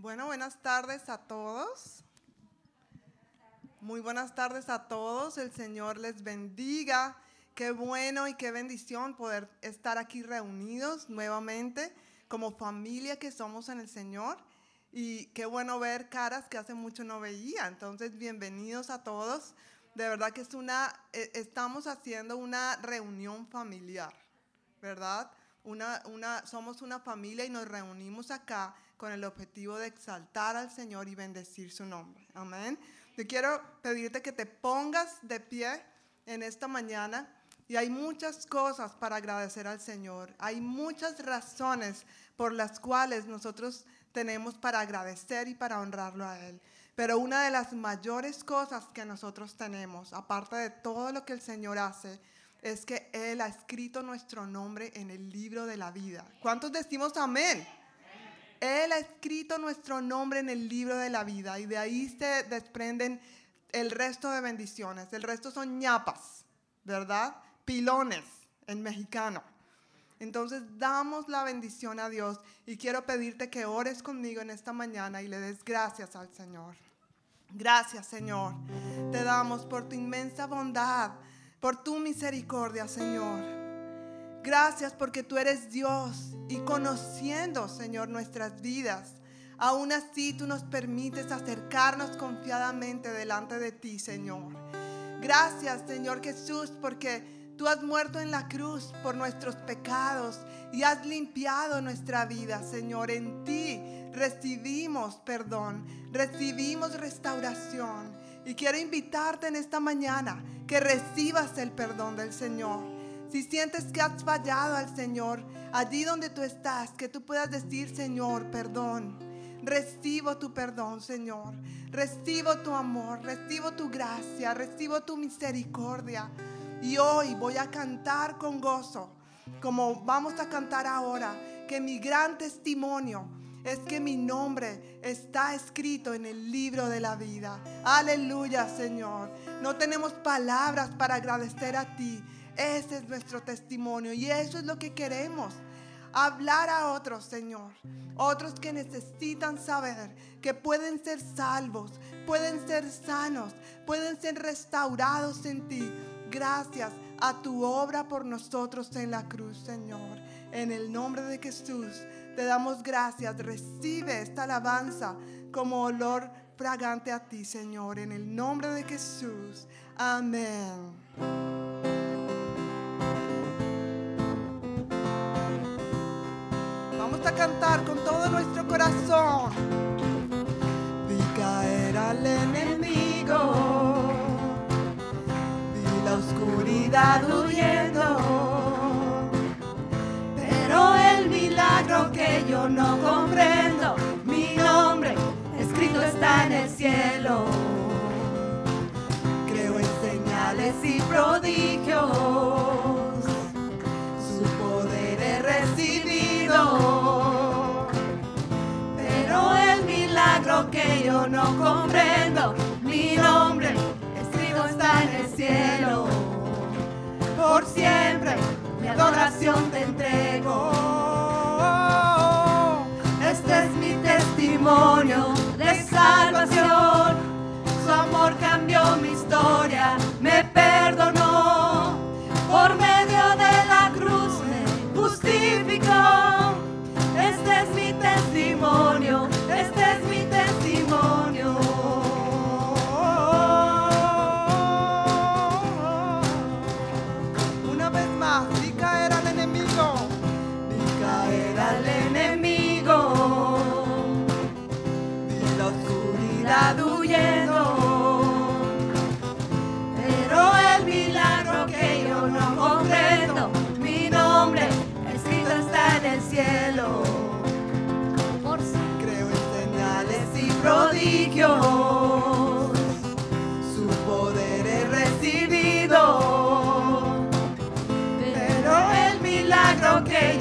Bueno, buenas tardes a todos. Muy buenas tardes a todos. El Señor les bendiga. Qué bueno y qué bendición poder estar aquí reunidos nuevamente como familia que somos en el Señor. Y qué bueno ver caras que hace mucho no veía. Entonces, bienvenidos a todos. De verdad que es una, eh, estamos haciendo una reunión familiar, ¿verdad? Una, una, somos una familia y nos reunimos acá con el objetivo de exaltar al Señor y bendecir su nombre. Amén. Yo quiero pedirte que te pongas de pie en esta mañana y hay muchas cosas para agradecer al Señor. Hay muchas razones por las cuales nosotros tenemos para agradecer y para honrarlo a Él. Pero una de las mayores cosas que nosotros tenemos, aparte de todo lo que el Señor hace, es que Él ha escrito nuestro nombre en el libro de la vida. ¿Cuántos decimos amén? Él ha escrito nuestro nombre en el libro de la vida y de ahí se desprenden el resto de bendiciones. El resto son ñapas, ¿verdad? Pilones en mexicano. Entonces damos la bendición a Dios y quiero pedirte que ores conmigo en esta mañana y le des gracias al Señor. Gracias Señor. Te damos por tu inmensa bondad, por tu misericordia Señor. Gracias porque tú eres Dios y conociendo Señor nuestras vidas. Aún así tú nos permites acercarnos confiadamente delante de ti Señor. Gracias Señor Jesús porque Tú has muerto en la cruz por nuestros pecados y has limpiado nuestra vida, Señor. En ti recibimos perdón, recibimos restauración. Y quiero invitarte en esta mañana que recibas el perdón del Señor. Si sientes que has fallado al Señor, allí donde tú estás, que tú puedas decir, Señor, perdón. Recibo tu perdón, Señor. Recibo tu amor, recibo tu gracia, recibo tu misericordia. Y hoy voy a cantar con gozo, como vamos a cantar ahora, que mi gran testimonio es que mi nombre está escrito en el libro de la vida. Aleluya, Señor. No tenemos palabras para agradecer a ti. Ese es nuestro testimonio y eso es lo que queremos. Hablar a otros, Señor. Otros que necesitan saber que pueden ser salvos, pueden ser sanos, pueden ser restaurados en ti Gracias a tu obra por nosotros en la cruz, Señor. En el nombre de Jesús te damos gracias. Recibe esta alabanza como olor fragante a ti, Señor. En el nombre de Jesús. Amén. A cantar con todo nuestro corazón. Vi caer al enemigo oscuridad huyendo. Pero el milagro que yo no comprendo, mi nombre escrito está en el cielo. Creo en señales y prodigios, no comprendo, mi nombre está en el cielo. Por siempre mi adoración te entrego. Este es mi testimonio de salvación. Su amor cambió mi historia, me perdonó. Por medio de la cruz me justificó. Este es mi testimonio,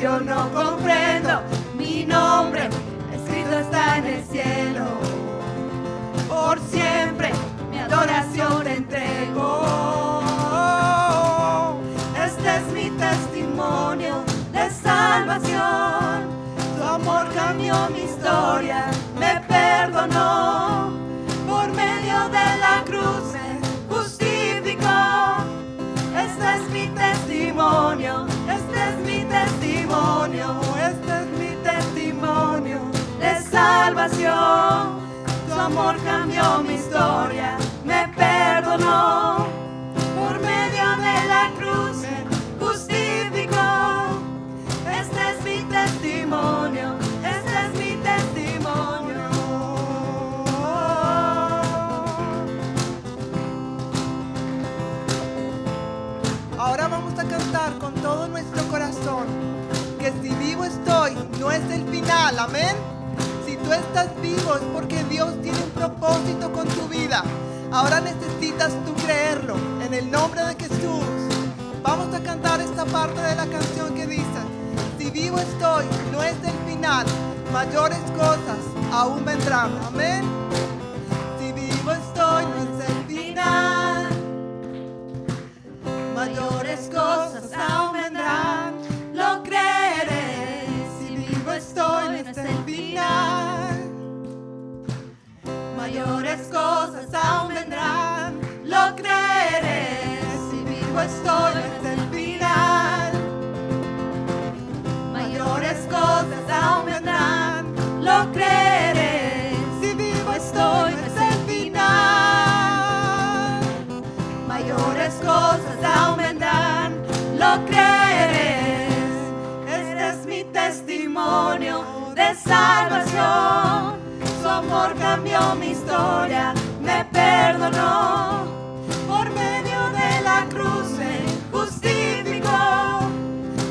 yo no comprendo, mi nombre escrito está en el cielo por siempre mi adoración entrego. Este es mi testimonio de salvación. Tu amor cambió mi historia, me perdonó, por medio de la cruz me justificó. Este es mi testimonio, salvación. Tu amor cambió mi historia, me perdonó. Por medio de la cruz justificó. Este es mi testimonio, este es mi testimonio. Ahora vamos a cantar con todo nuestro corazón que si vivo estoy no es el final, amén. Tú estás vivo es porque Dios tiene un propósito con tu vida. Ahora necesitas tú creerlo en el nombre de Jesús. Vamos a cantar esta parte de la canción que dice, si vivo estoy no es el final, mayores cosas aún vendrán, amén. Si vivo estoy no es el final. Mayores cosas aún vendrán, Mayores cosas aún vendrán, lo creeré. Si vivo estoy, es el final. Mayores cosas aún vendrán, lo creeré. Si vivo estoy, es el final mayores cosas aún vendrán, lo creeré. Este es mi testimonio de salvación. Su amor cambió mi historia, me perdonó. Por medio de la cruz me justificó.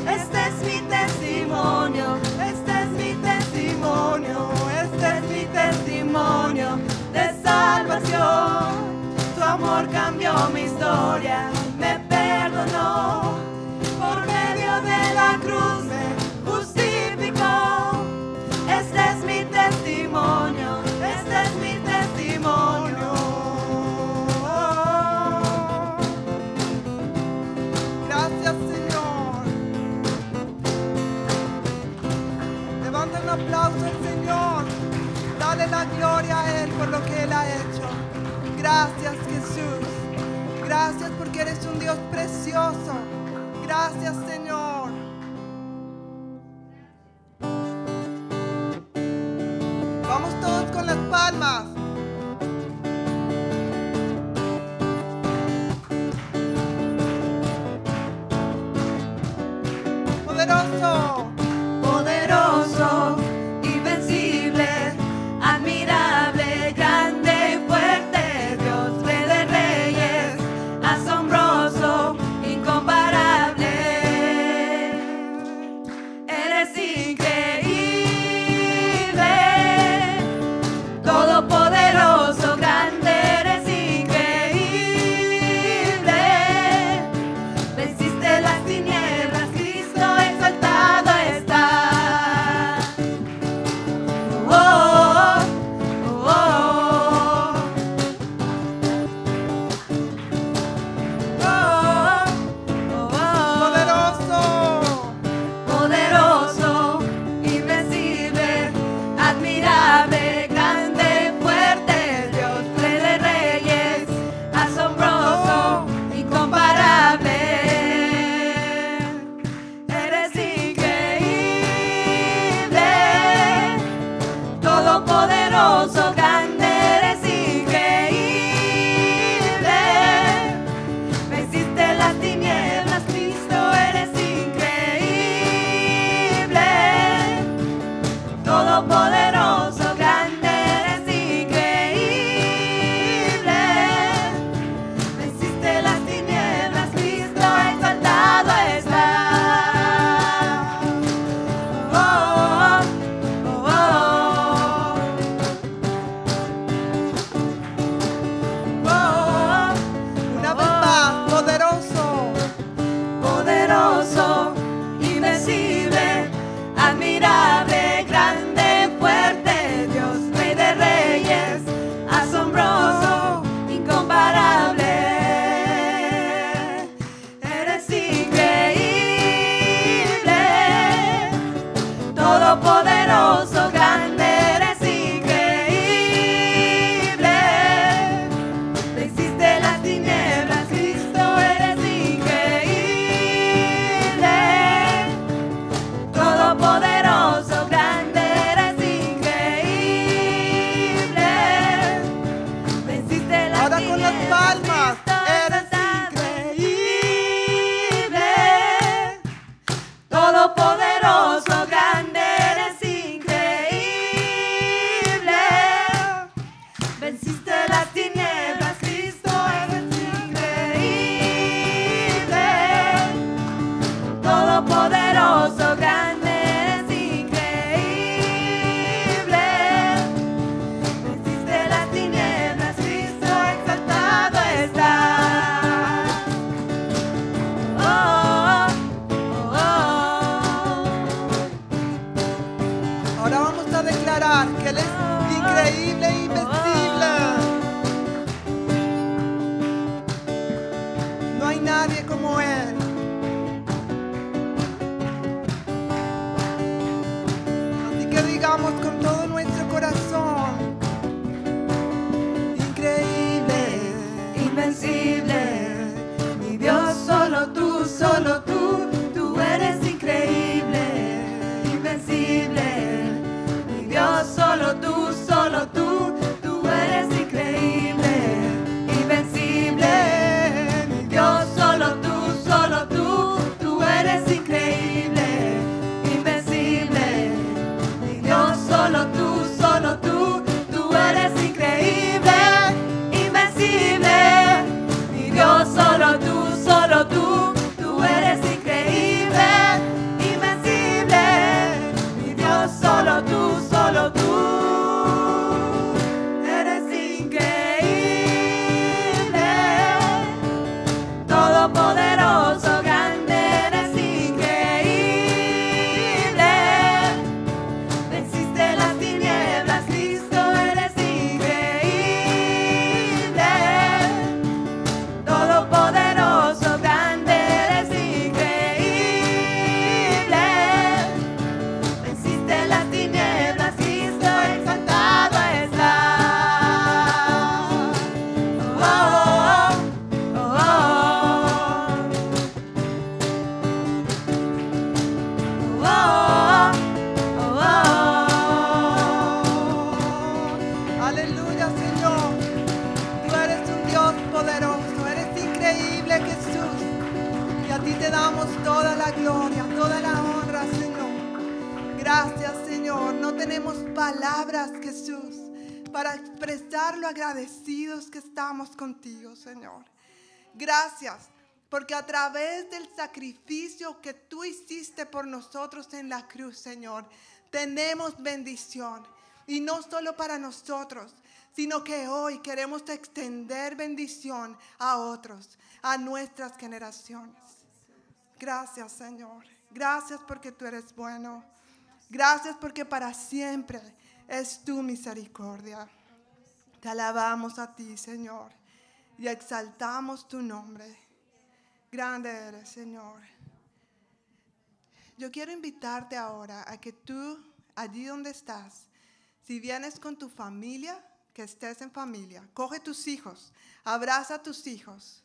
Este es mi testimonio, este es mi testimonio, este es mi testimonio de salvación. Tu amor cambió mi historia, me perdonó. Por medio de la cruz gloria a Él por lo que Él ha hecho. Gracias Jesús. Gracias porque eres un Dios precioso. Gracias Señor. Vamos todos con las palmas. Gracias, porque a través del sacrificio que tú hiciste por nosotros en la cruz, Señor, tenemos bendición. Y no solo para nosotros, sino que hoy queremos extender bendición a otros, a nuestras generaciones. Gracias, Señor. Gracias porque tú eres bueno. Gracias porque para siempre es tu misericordia. Te alabamos a ti, Señor, y exaltamos tu nombre. Grande eres, Señor. Yo quiero invitarte ahora a que tú, allí donde estás, si vienes con tu familia, que estés en familia, coge tus hijos, abraza a tus hijos.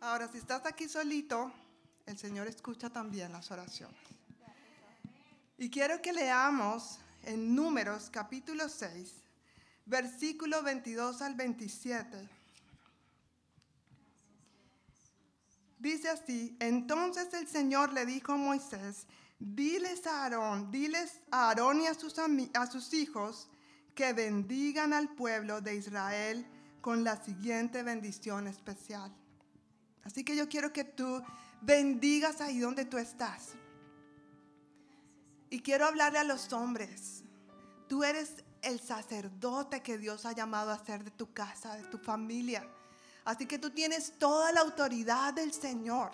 Ahora, si estás aquí solito, el Señor escucha también las oraciones. Y quiero que leamos en Números capítulo 6, versículo 22 al 27. Dice así, entonces el Señor le dijo a Moisés, diles a Aarón, diles a Aarón y a sus, a sus hijos que bendigan al pueblo de Israel con la siguiente bendición especial. Así que yo quiero que tú bendigas ahí donde tú estás. Y quiero hablarle a los hombres. Tú eres el sacerdote que Dios ha llamado a ser de tu casa, de tu familia. Así que tú tienes toda la autoridad del Señor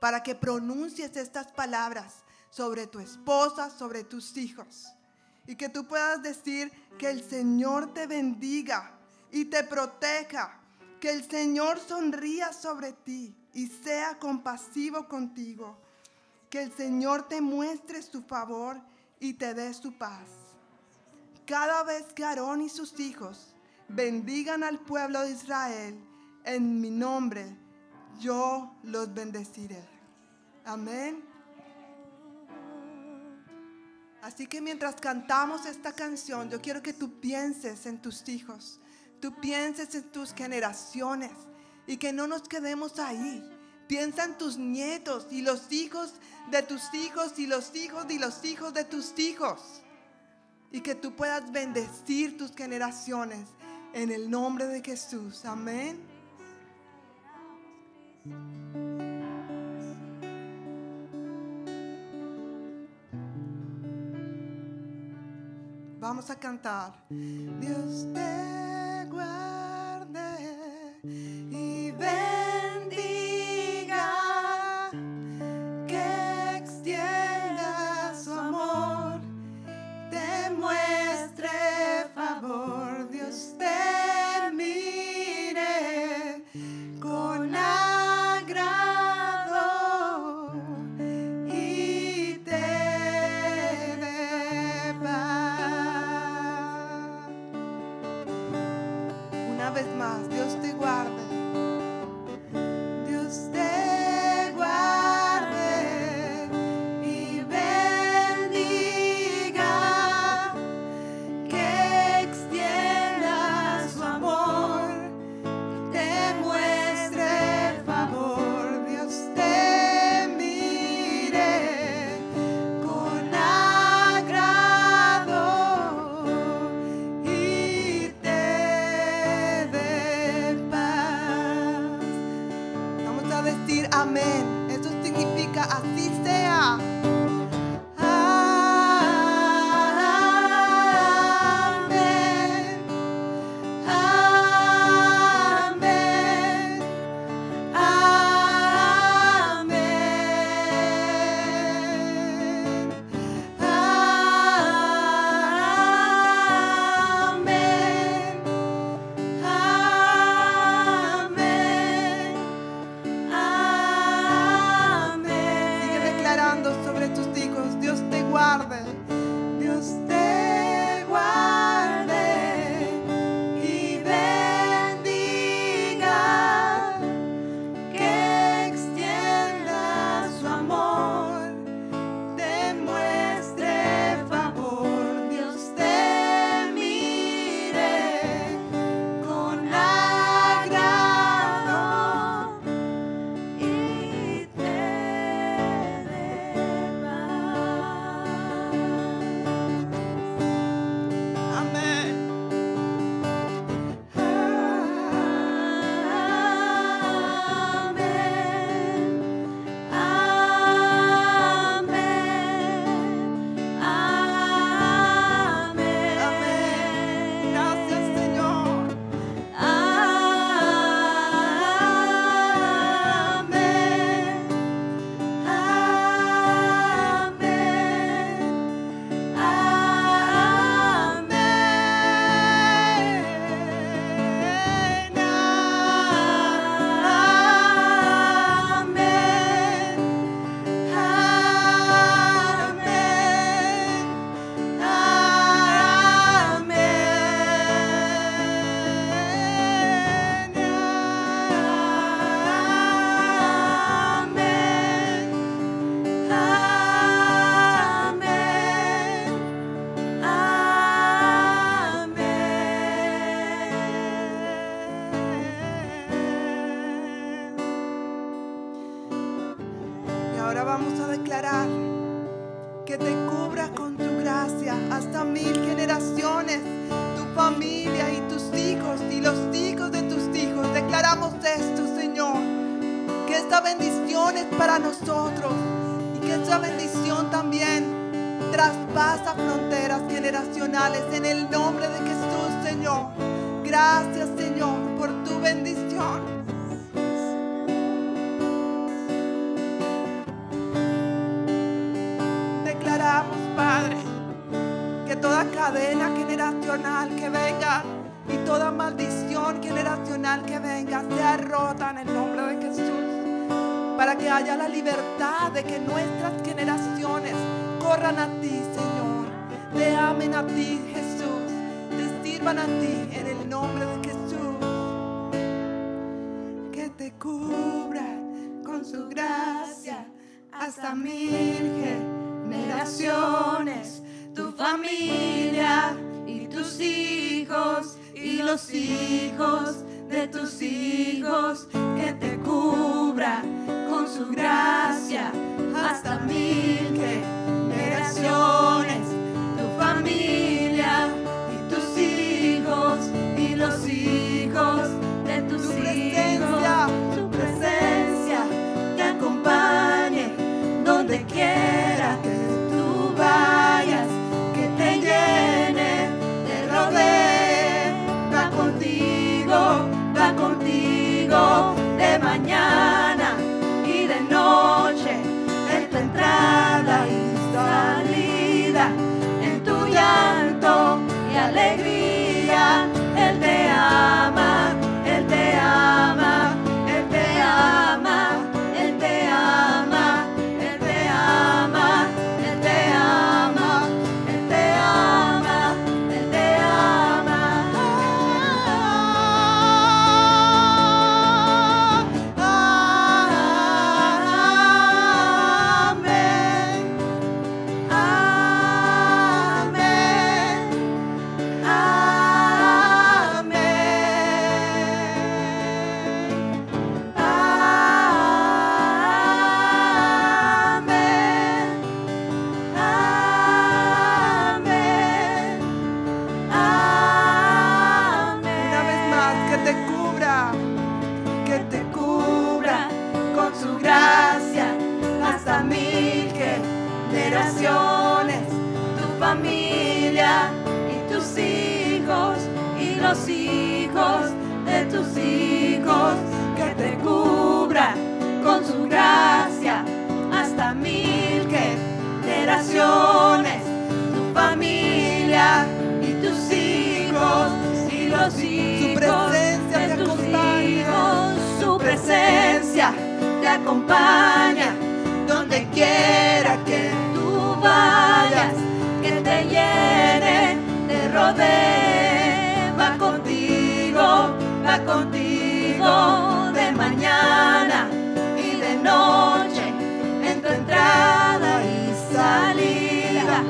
para que pronuncies estas palabras sobre tu esposa, sobre tus hijos. Y que tú puedas decir que el Señor te bendiga y te proteja. Que el Señor sonría sobre ti y sea compasivo contigo. Que el Señor te muestre su favor y te dé su paz. Cada vez que Aarón y sus hijos bendigan al pueblo de Israel, en mi nombre, yo los bendeciré. Amén. Así que mientras cantamos esta canción, yo quiero que tú pienses en tus hijos, tú pienses en tus generaciones y que no nos quedemos ahí. Piensa en tus nietos y los hijos de tus hijos y los hijos y los hijos de tus hijos. Y que tú puedas bendecir tus generaciones en el nombre de Jesús. Amén. Vamos a cantar. Dios te guarde y bendiga. Amén. Eso significa así sea. hijos de tus hijos, que te cubra con su gracia hasta mil generaciones, tu familia y tus hijos y los hijos de tus tu hijos, su presencia te acompañe donde quiera. alegría. Acompaña donde quiera que tú vayas, que te llene, te rodee, va contigo, va contigo de mañana y de noche, en tu entrada y salida,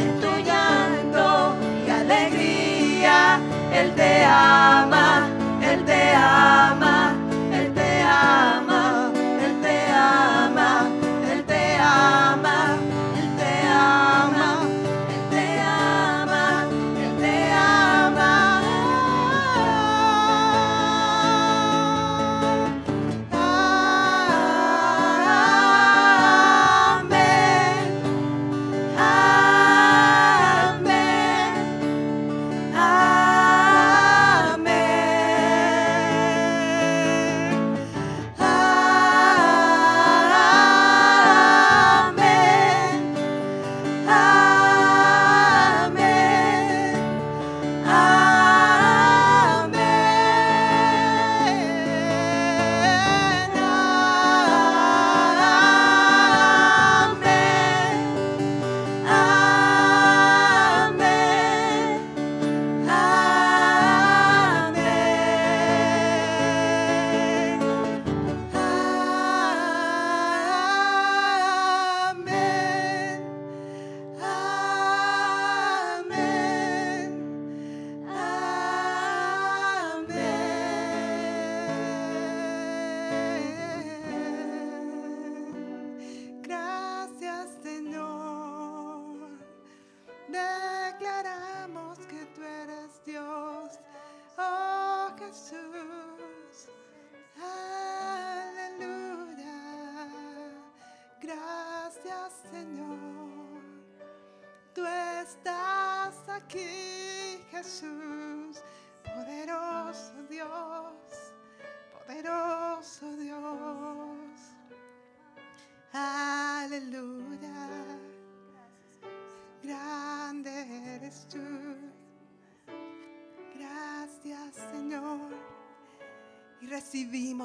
en tu llanto y alegría, Él te ama,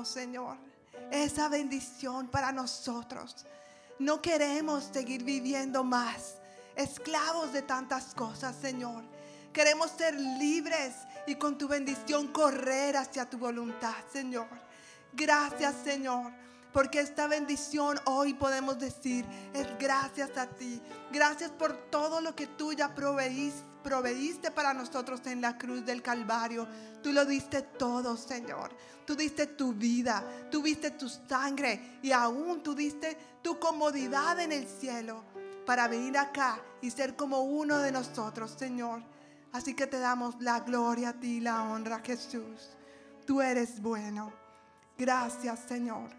Señor, esa bendición para nosotros. No queremos seguir viviendo más, esclavos de tantas cosas, Señor. Queremos ser libres y con tu bendición correr hacia tu voluntad, Señor. Gracias, Señor. Porque esta bendición hoy podemos decir es gracias a ti. Gracias por todo lo que tú ya proveís- proveíste para nosotros en la cruz del Calvario. Tú lo diste todo, Señor. Tú diste tu vida, tú diste tu sangre y aún tú diste tu comodidad en el cielo para venir acá y ser como uno de nosotros, Señor. Así que te damos la gloria a ti, la honra, Jesús. Tú eres bueno. Gracias, Señor,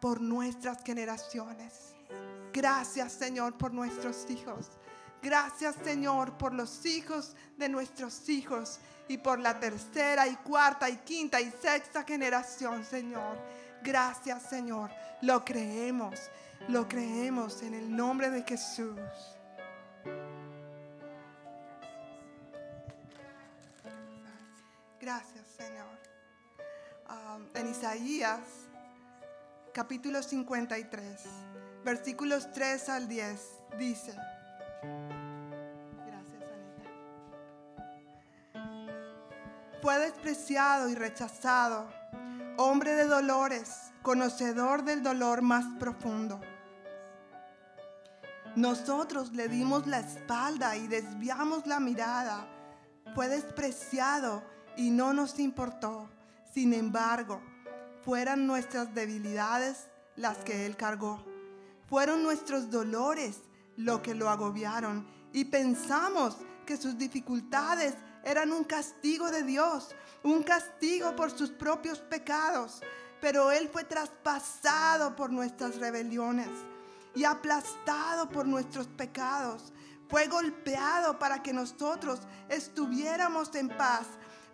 por nuestras generaciones. Gracias, Señor, por nuestros hijos. Gracias, Señor, por los hijos de nuestros hijos y por la tercera y cuarta y quinta y sexta generación, Señor. Gracias, Señor. Lo creemos, lo creemos en el nombre de Jesús. Gracias, Señor. Um, en Isaías, capítulo 53, versículos 3 al 10, dice. Fue despreciado y rechazado, hombre de dolores, conocedor del dolor más profundo. Nosotros le dimos la espalda y desviamos la mirada. Fue despreciado y no nos importó. Sin embargo, fueran nuestras debilidades las que Él cargó. Fueron nuestros dolores lo que lo agobiaron y pensamos que sus dificultades eran un castigo de Dios, un castigo por sus propios pecados. Pero Él fue traspasado por nuestras rebeliones y aplastado por nuestros pecados. Fue golpeado para que nosotros estuviéramos en paz.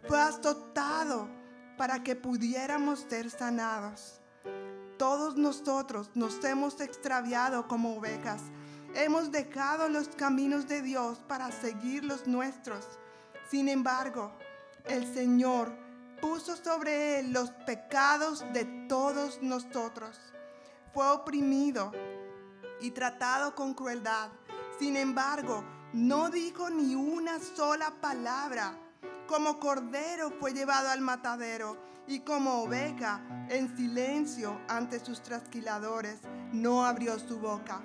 Fue azotado para que pudiéramos ser sanados. Todos nosotros nos hemos extraviado como ovejas. Hemos dejado los caminos de Dios para seguir los nuestros. Sin embargo, el Señor puso sobre él los pecados de todos nosotros. Fue oprimido y tratado con crueldad. Sin embargo, no dijo ni una sola palabra. Como cordero fue llevado al matadero y como oveja en silencio ante sus trasquiladores no abrió su boca.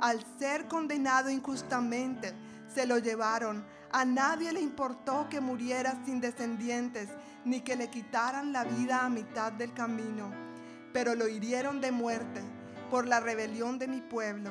Al ser condenado injustamente, se lo llevaron. A nadie le importó que muriera sin descendientes, ni que le quitaran la vida a mitad del camino. Pero lo hirieron de muerte por la rebelión de mi pueblo.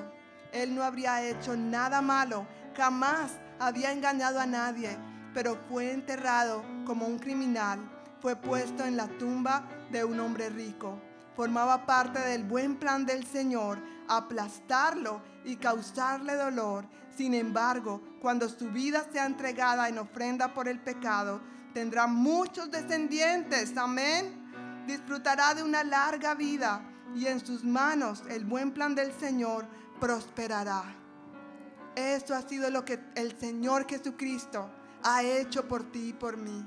Él no habría hecho nada malo, jamás había engañado a nadie, pero fue enterrado como un criminal. Fue puesto en la tumba de un hombre rico. Formaba parte del buen plan del Señor, aplastarlo y causarle dolor. Sin embargo, cuando su vida sea entregada en ofrenda por el pecado, tendrá muchos descendientes. Amén. Disfrutará de una larga vida y en sus manos el buen plan del Señor prosperará. Esto ha sido lo que el Señor Jesucristo ha hecho por ti y por mí.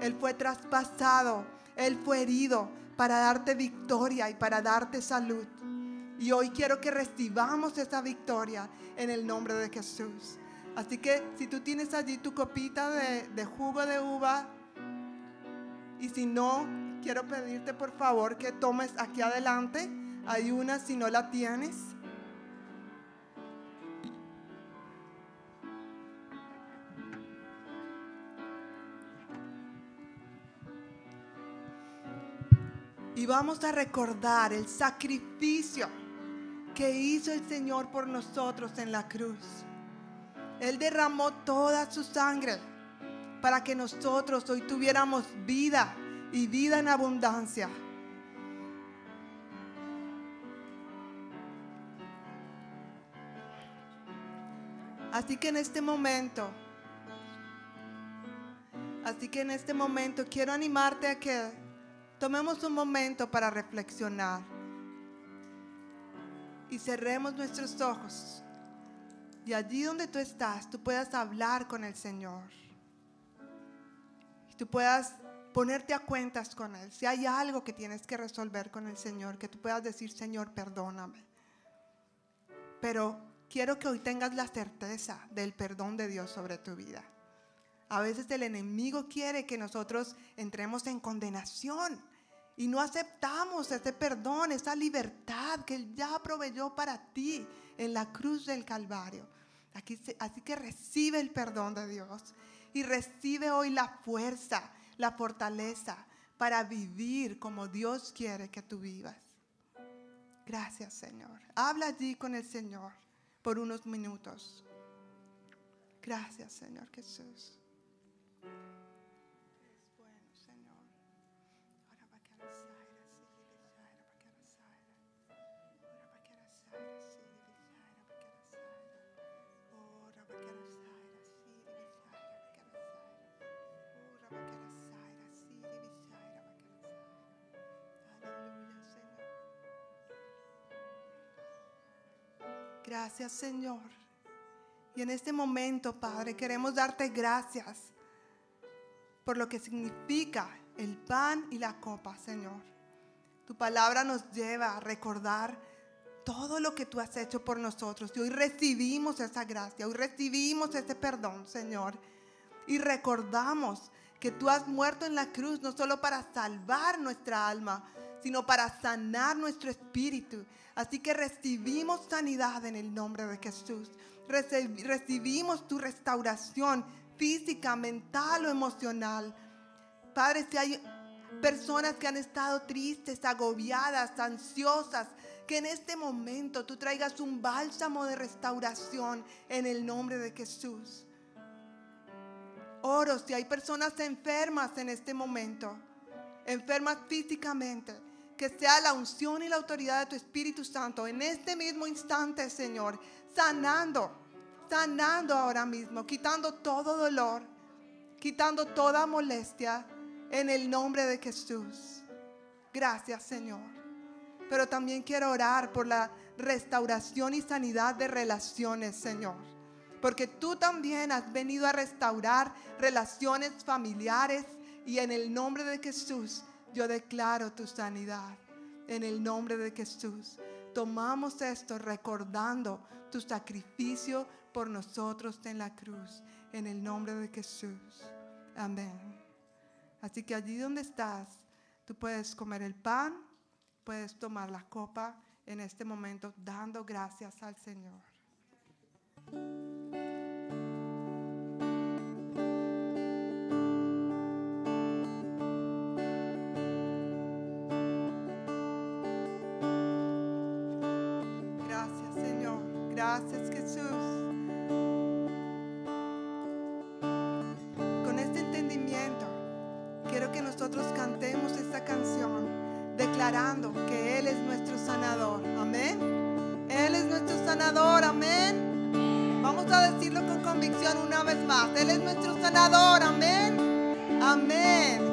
Él fue traspasado, Él fue herido para darte victoria y para darte salud. Y hoy quiero que recibamos esa victoria en el nombre de Jesús. Así que si tú tienes allí tu copita de, de jugo de uva y si no, quiero pedirte por favor que tomes aquí adelante. Hay una si no la tienes. Y vamos a recordar el sacrificio que hizo el Señor por nosotros en la cruz. Él derramó toda su sangre para que nosotros hoy tuviéramos vida y vida en abundancia. Así que en este momento, así que en este momento quiero animarte a que tomemos un momento para reflexionar y cerremos nuestros ojos. Y allí donde tú estás, tú puedas hablar con el Señor. Y tú puedas ponerte a cuentas con Él. Si hay algo que tienes que resolver con el Señor, que tú puedas decir, Señor, perdóname. Pero quiero que hoy tengas la certeza del perdón de Dios sobre tu vida. A veces el enemigo quiere que nosotros entremos en condenación y no aceptamos ese perdón, esa libertad que Él ya proveyó para ti en la cruz del Calvario. Así que recibe el perdón de Dios y recibe hoy la fuerza la fortaleza para vivir como Dios quiere que tú vivas. Gracias, Señor. Habla allí con el Señor por unos minutos. Gracias, Señor Jesús. Gracias, Señor. Y en este momento, Padre, queremos darte gracias por lo que significa el pan y la copa, Señor. Tu palabra nos lleva a recordar todo lo que tú has hecho por nosotros. Y hoy recibimos esa gracia, hoy recibimos ese perdón, Señor. Y recordamos que tú has muerto en la cruz no solo para salvar nuestra alma, sino para sanar nuestro espíritu. Así que recibimos sanidad en el nombre de Jesús. Recibimos tu restauración física, mental o emocional. Padre, si hay personas que han estado tristes, agobiadas, ansiosas, que en este momento tú traigas un bálsamo de restauración en el nombre de Jesús. Oro si hay personas enfermas en este momento, enfermas físicamente, que sea la unción y la autoridad de tu Espíritu Santo en este mismo instante, Señor, sanando, sanando ahora mismo, quitando todo dolor, quitando toda molestia en el nombre de Jesús. Gracias, Señor. Pero también quiero orar por la restauración y sanidad de relaciones, Señor. Porque tú también has venido a restaurar relaciones familiares y en el nombre de Jesús yo declaro tu sanidad. En el nombre de Jesús. Tomamos esto recordando tu sacrificio por nosotros en la cruz. En el nombre de Jesús. Amén. Así que allí donde estás, tú puedes comer el pan, puedes tomar la copa en este momento dando gracias al Señor. Declarando que Él es nuestro sanador. Amén. Él es nuestro sanador. Amén. Vamos a decirlo con convicción una vez más. Él es nuestro sanador. Amén. Amén.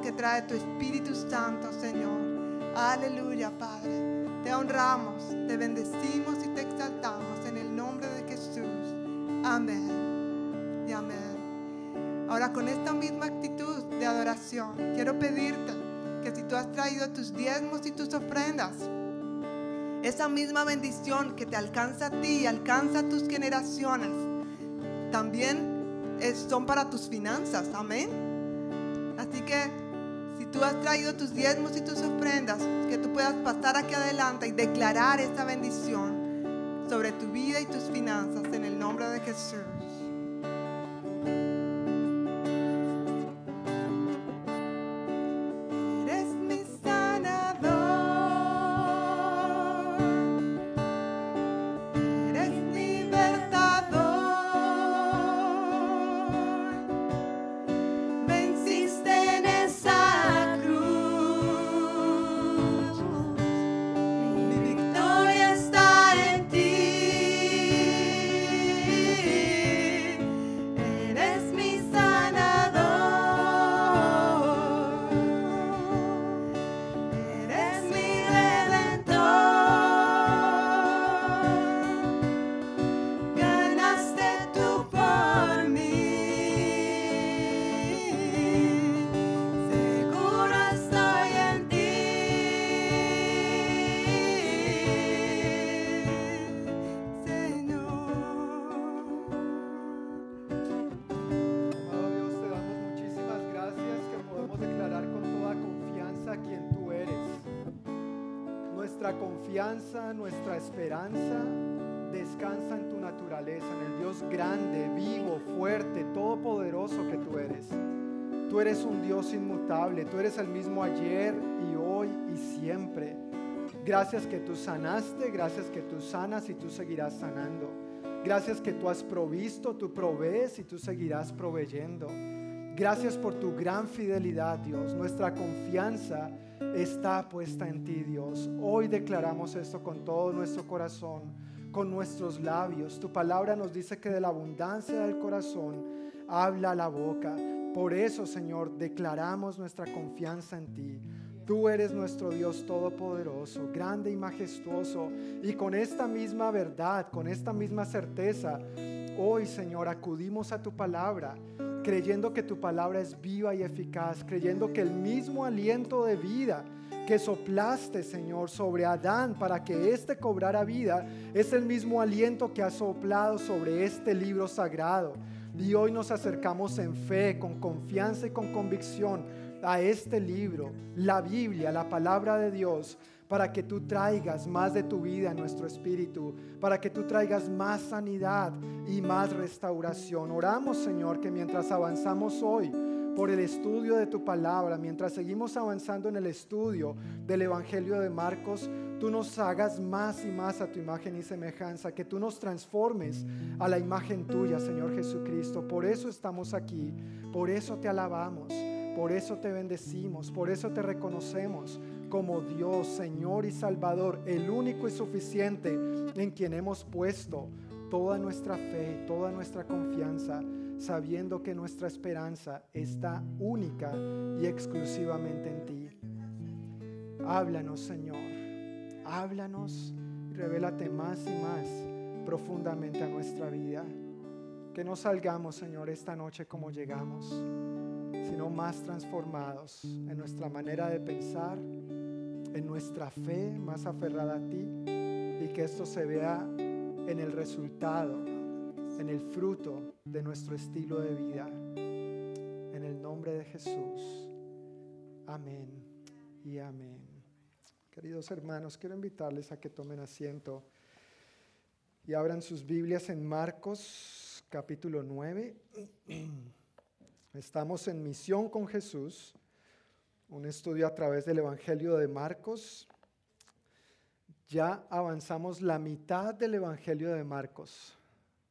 que trae tu Espíritu Santo, Señor. Aleluya, Padre. Te honramos, te bendecimos y te exaltamos en el nombre de Jesús. Amén y amén. Ahora con esta misma actitud de adoración, quiero pedirte que si tú has traído tus diezmos y tus ofrendas, esa misma bendición que te alcanza a ti y alcanza a tus generaciones, también son para tus finanzas. Amén. Así que tú has traído tus diezmos y tus ofrendas, que tú puedas pasar aquí adelante y declarar esta bendición sobre tu vida y tus finanzas en el nombre de Jesús. Nuestra esperanza descansa en tu naturaleza, en el Dios grande, vivo, fuerte, todopoderoso que tú eres. Tú eres un Dios inmutable, tú eres el mismo ayer y hoy y siempre. Gracias que tú sanaste, gracias que tú sanas y tú seguirás sanando. Gracias que tú has provisto, tú provees y tú seguirás proveyendo. Gracias por tu gran fidelidad, Dios. Nuestra confianza está puesta en ti, Dios. Hoy declaramos esto con todo nuestro corazón, con nuestros labios. Tu palabra nos dice que de la abundancia del corazón habla la boca. Por eso, Señor, declaramos nuestra confianza en ti. Tú eres nuestro Dios todopoderoso, grande y majestuoso. Y con esta misma verdad, con esta misma certeza, hoy, Señor, acudimos a tu palabra, creyendo que tu palabra es viva y eficaz, creyendo que el mismo aliento de vida que soplaste, Señor, sobre Adán para que éste cobrara vida, es el mismo aliento que ha soplado sobre este libro sagrado. Y hoy nos acercamos en fe, con confianza y con convicción a este libro, la Biblia, la palabra de Dios, para que tú traigas más de tu vida en nuestro espíritu, para que tú traigas más sanidad y más restauración. Oramos, Señor, que mientras avanzamos hoy, por el estudio de tu palabra, mientras seguimos avanzando en el estudio del Evangelio de Marcos, tú nos hagas más y más a tu imagen y semejanza, que tú nos transformes a la imagen tuya, Señor Jesucristo. Por eso estamos aquí, por eso te alabamos, por eso te bendecimos, por eso te reconocemos como Dios, Señor y Salvador, el único y suficiente en quien hemos puesto toda nuestra fe, toda nuestra confianza sabiendo que nuestra esperanza está única y exclusivamente en ti. Háblanos, Señor. Háblanos y revélate más y más profundamente a nuestra vida. Que no salgamos, Señor, esta noche como llegamos, sino más transformados en nuestra manera de pensar, en nuestra fe más aferrada a ti y que esto se vea en el resultado en el fruto de nuestro estilo de vida. En el nombre de Jesús. Amén y amén. Queridos hermanos, quiero invitarles a que tomen asiento y abran sus Biblias en Marcos capítulo 9. Estamos en misión con Jesús, un estudio a través del Evangelio de Marcos. Ya avanzamos la mitad del Evangelio de Marcos.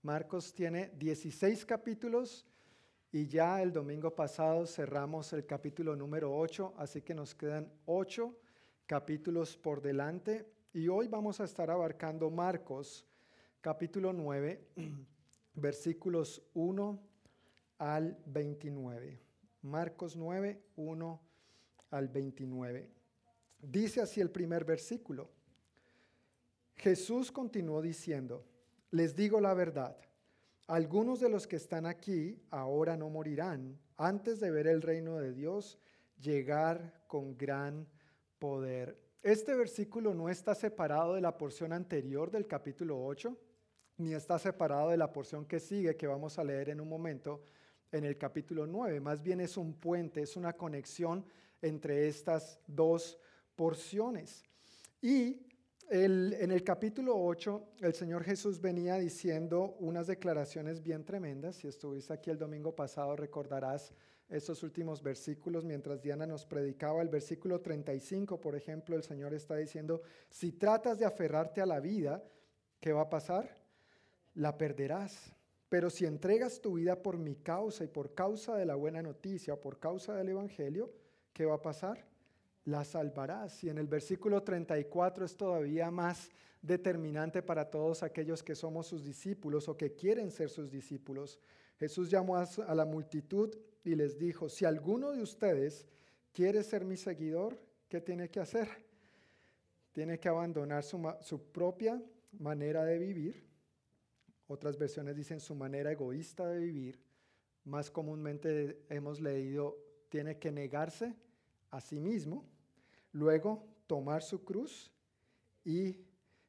Marcos tiene 16 capítulos y ya el domingo pasado cerramos el capítulo número 8, así que nos quedan 8 capítulos por delante y hoy vamos a estar abarcando Marcos capítulo 9, versículos 1 al 29. Marcos 9, 1 al 29. Dice así el primer versículo. Jesús continuó diciendo, les digo la verdad, algunos de los que están aquí ahora no morirán antes de ver el reino de Dios llegar con gran poder. Este versículo no está separado de la porción anterior del capítulo 8, ni está separado de la porción que sigue, que vamos a leer en un momento, en el capítulo 9. Más bien es un puente, es una conexión entre estas dos porciones. Y en el capítulo 8, el Señor Jesús venía diciendo unas declaraciones bien tremendas. Si estuviste aquí el domingo pasado, recordarás estos últimos versículos mientras Diana nos predicaba. El versículo 35, por ejemplo, el Señor está diciendo, si tratas de aferrarte a la vida, ¿qué va a pasar? La perderás. Pero si entregas tu vida por mi causa y por causa de la buena noticia por causa del Evangelio, ¿qué va a pasar? la salvarás. Y en el versículo 34 es todavía más determinante para todos aquellos que somos sus discípulos o que quieren ser sus discípulos. Jesús llamó a la multitud y les dijo, si alguno de ustedes quiere ser mi seguidor, ¿qué tiene que hacer? Tiene que abandonar su, su propia manera de vivir. Otras versiones dicen su manera egoísta de vivir. Más comúnmente hemos leído, tiene que negarse a sí mismo, luego tomar su cruz y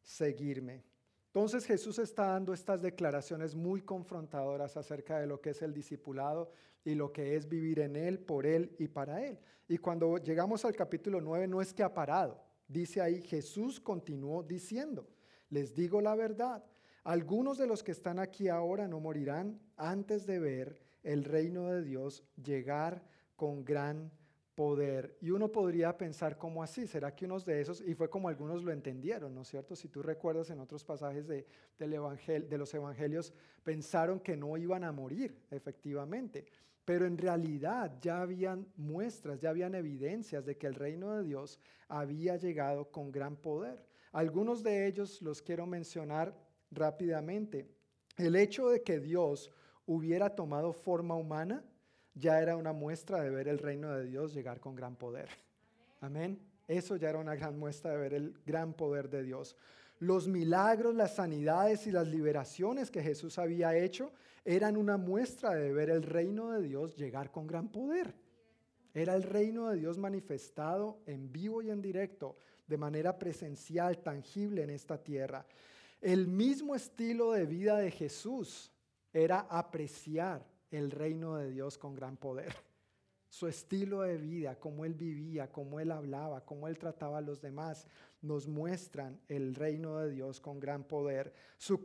seguirme. Entonces Jesús está dando estas declaraciones muy confrontadoras acerca de lo que es el discipulado y lo que es vivir en Él, por Él y para Él. Y cuando llegamos al capítulo 9 no es que ha parado, Dice ahí, Jesús continuó diciendo, les digo la verdad, algunos de los que están aquí ahora no morirán antes de ver el reino de Dios llegar con gran poder. Y uno podría pensar como así, ¿será que unos de esos, y fue como algunos lo entendieron, ¿no es cierto? Si tú recuerdas en otros pasajes de, de los evangelios, pensaron que no iban a morir, efectivamente. Pero en realidad ya habían muestras, ya habían evidencias de que el reino de Dios había llegado con gran poder. Algunos de ellos los quiero mencionar rápidamente. El hecho de que Dios hubiera tomado forma humana ya era una muestra de ver el reino de Dios llegar con gran poder. Amén. Eso ya era una gran muestra de ver el gran poder de Dios. Los milagros, las sanidades y las liberaciones que Jesús había hecho eran una muestra de ver el reino de Dios llegar con gran poder. Era el reino de Dios manifestado en vivo y en directo, de manera presencial, tangible en esta tierra. El mismo estilo de vida de Jesús era apreciar el reino de Dios con gran poder. Su estilo de vida, cómo él vivía, cómo él hablaba, cómo él trataba a los demás, nos muestran el reino de Dios con gran poder. Su,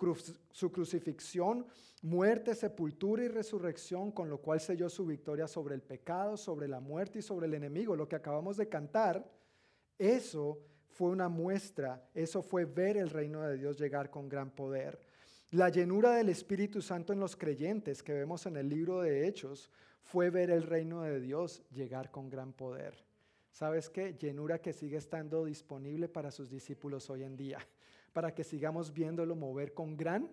su, crucifixión, muerte, sepultura y resurrección, con lo cual selló su victoria sobre el pecado, sobre la muerte y sobre el enemigo, lo que acabamos de cantar, eso fue una muestra, eso fue ver el reino de Dios llegar con gran poder. La llenura del Espíritu Santo en los creyentes que vemos en el libro de Hechos fue ver el reino de Dios llegar con gran poder. ¿Sabes qué? Llenura que sigue estando disponible para sus discípulos hoy en día, para que sigamos viéndolo mover con gran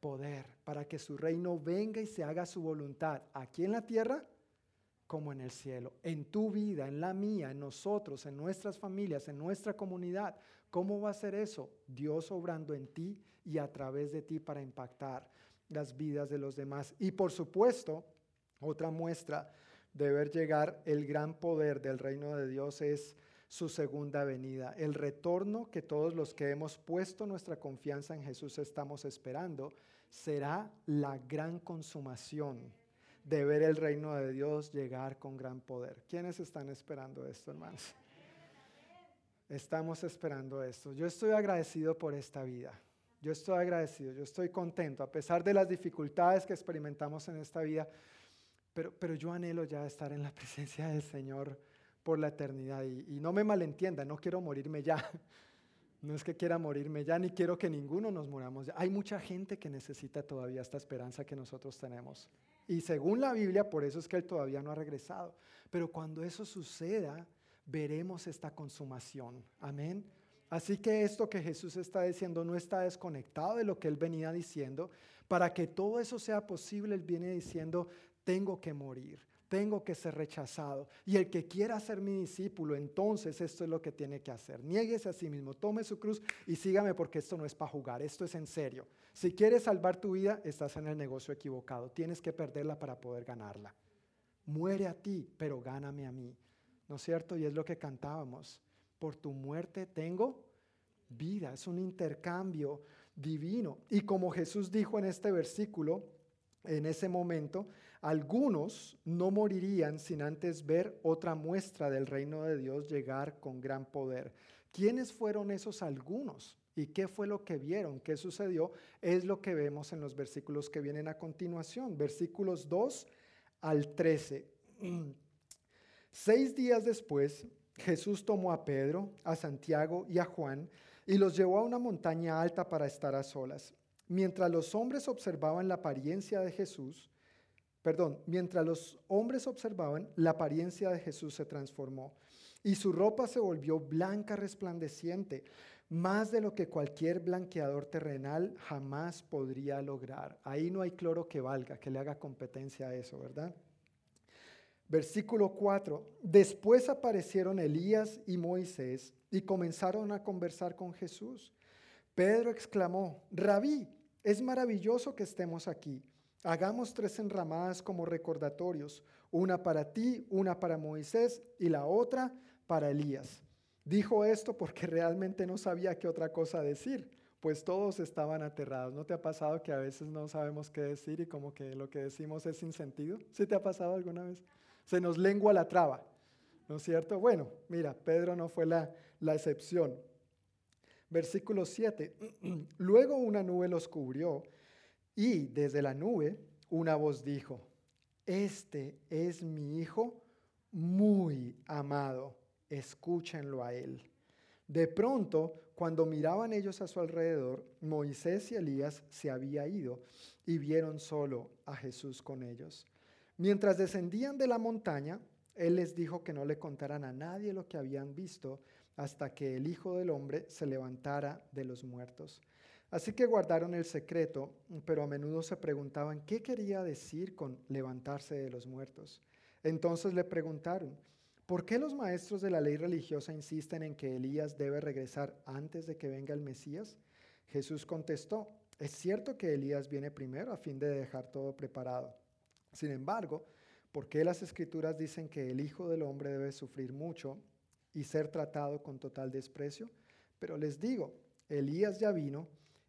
poder, para que su reino venga y se haga su voluntad aquí en la tierra como en el cielo, en tu vida, en la mía, en nosotros, en nuestras familias, en nuestra comunidad. ¿Cómo va a ser eso? Dios obrando en ti y a través de ti para impactar las vidas de los demás. Y por supuesto, otra muestra de ver llegar el gran poder del reino de Dios es su segunda venida, el retorno que todos los que hemos puesto nuestra confianza en Jesús estamos esperando, será la gran consumación de ver el reino de Dios llegar con gran poder. ¿Quiénes están esperando esto, hermanos? Estamos esperando esto. Yo estoy agradecido por esta vida. Yo estoy agradecido, yo estoy contento, a pesar de las dificultades que experimentamos en esta vida pero, yo anhelo ya estar en la presencia del Señor por la eternidad. Y, no me malentienda, no quiero morirme ya. No es que quiera morirme ya, ni quiero que ninguno nos muramos ya. Hay mucha gente que necesita todavía esta esperanza que nosotros tenemos. Y según la Biblia, por eso es que Él todavía no ha regresado. Pero cuando eso suceda, veremos esta consumación. Amén. Así que esto que Jesús está diciendo no está desconectado de lo que Él venía diciendo. Para que todo eso sea posible, Él viene diciendo, tengo que morir, tengo que ser rechazado. Y el que quiera ser mi discípulo, entonces esto es lo que tiene que hacer. Niéguese a sí mismo, tome su cruz y sígame porque esto no es para jugar, esto es en serio. Si quieres salvar tu vida, estás en el negocio equivocado. Tienes que perderla para poder ganarla. Muere a ti, pero gáname a mí. ¿No es cierto? Y es lo que cantábamos. Por tu muerte tengo vida. Es un intercambio divino. Y como Jesús dijo en este versículo, en ese momento, algunos no morirían sin antes ver otra muestra del reino de Dios llegar con gran poder. ¿Quiénes fueron esos algunos? ¿Y qué fue lo que vieron? ¿Qué sucedió? Es lo que vemos en los versículos que vienen a continuación, versículos 2 al 13. Seis días después, Jesús tomó a Pedro, a Santiago y a Juan y los llevó a una montaña alta para estar a solas. Mientras los hombres observaban la apariencia de Jesús, perdón, mientras los hombres observaban, la apariencia de Jesús se transformó y su ropa se volvió blanca resplandeciente, más de lo que cualquier blanqueador terrenal jamás podría lograr. Ahí no hay cloro que valga, que le haga competencia a eso, ¿verdad? Versículo 4. Después aparecieron Elías y Moisés y comenzaron a conversar con Jesús. Pedro exclamó, Rabí, es maravilloso que estemos aquí. Hagamos tres enramadas como recordatorios, una para ti, una para Moisés y la otra para Elías. Dijo esto porque realmente no sabía qué otra cosa decir, pues todos estaban aterrados. ¿No te ha pasado que a veces no sabemos qué decir y como que lo que decimos es sin sentido? ¿Sí te ha pasado alguna vez? Se nos lengua la traba, ¿no es cierto? Bueno, mira, Pedro no fue la, la excepción. Versículo 7. Luego una nube los cubrió y desde la nube una voz dijo, este es mi hijo muy amado, escúchenlo a él. De pronto, cuando miraban ellos a su alrededor, Moisés y Elías se habían ido y vieron solo a Jesús con ellos. Mientras descendían de la montaña, él les dijo que no le contaran a nadie lo que habían visto hasta que el Hijo del Hombre se levantara de los muertos. Así que guardaron el secreto, pero a menudo se preguntaban qué quería decir con levantarse de los muertos. Entonces le preguntaron, ¿por qué los maestros de la ley religiosa insisten en que Elías debe regresar antes de que venga el Mesías? Jesús contestó, es cierto que Elías viene primero a fin de dejar todo preparado. Sin embargo, ¿por qué las escrituras dicen que el Hijo del Hombre debe sufrir mucho y ser tratado con total desprecio? Pero les digo, Elías ya vino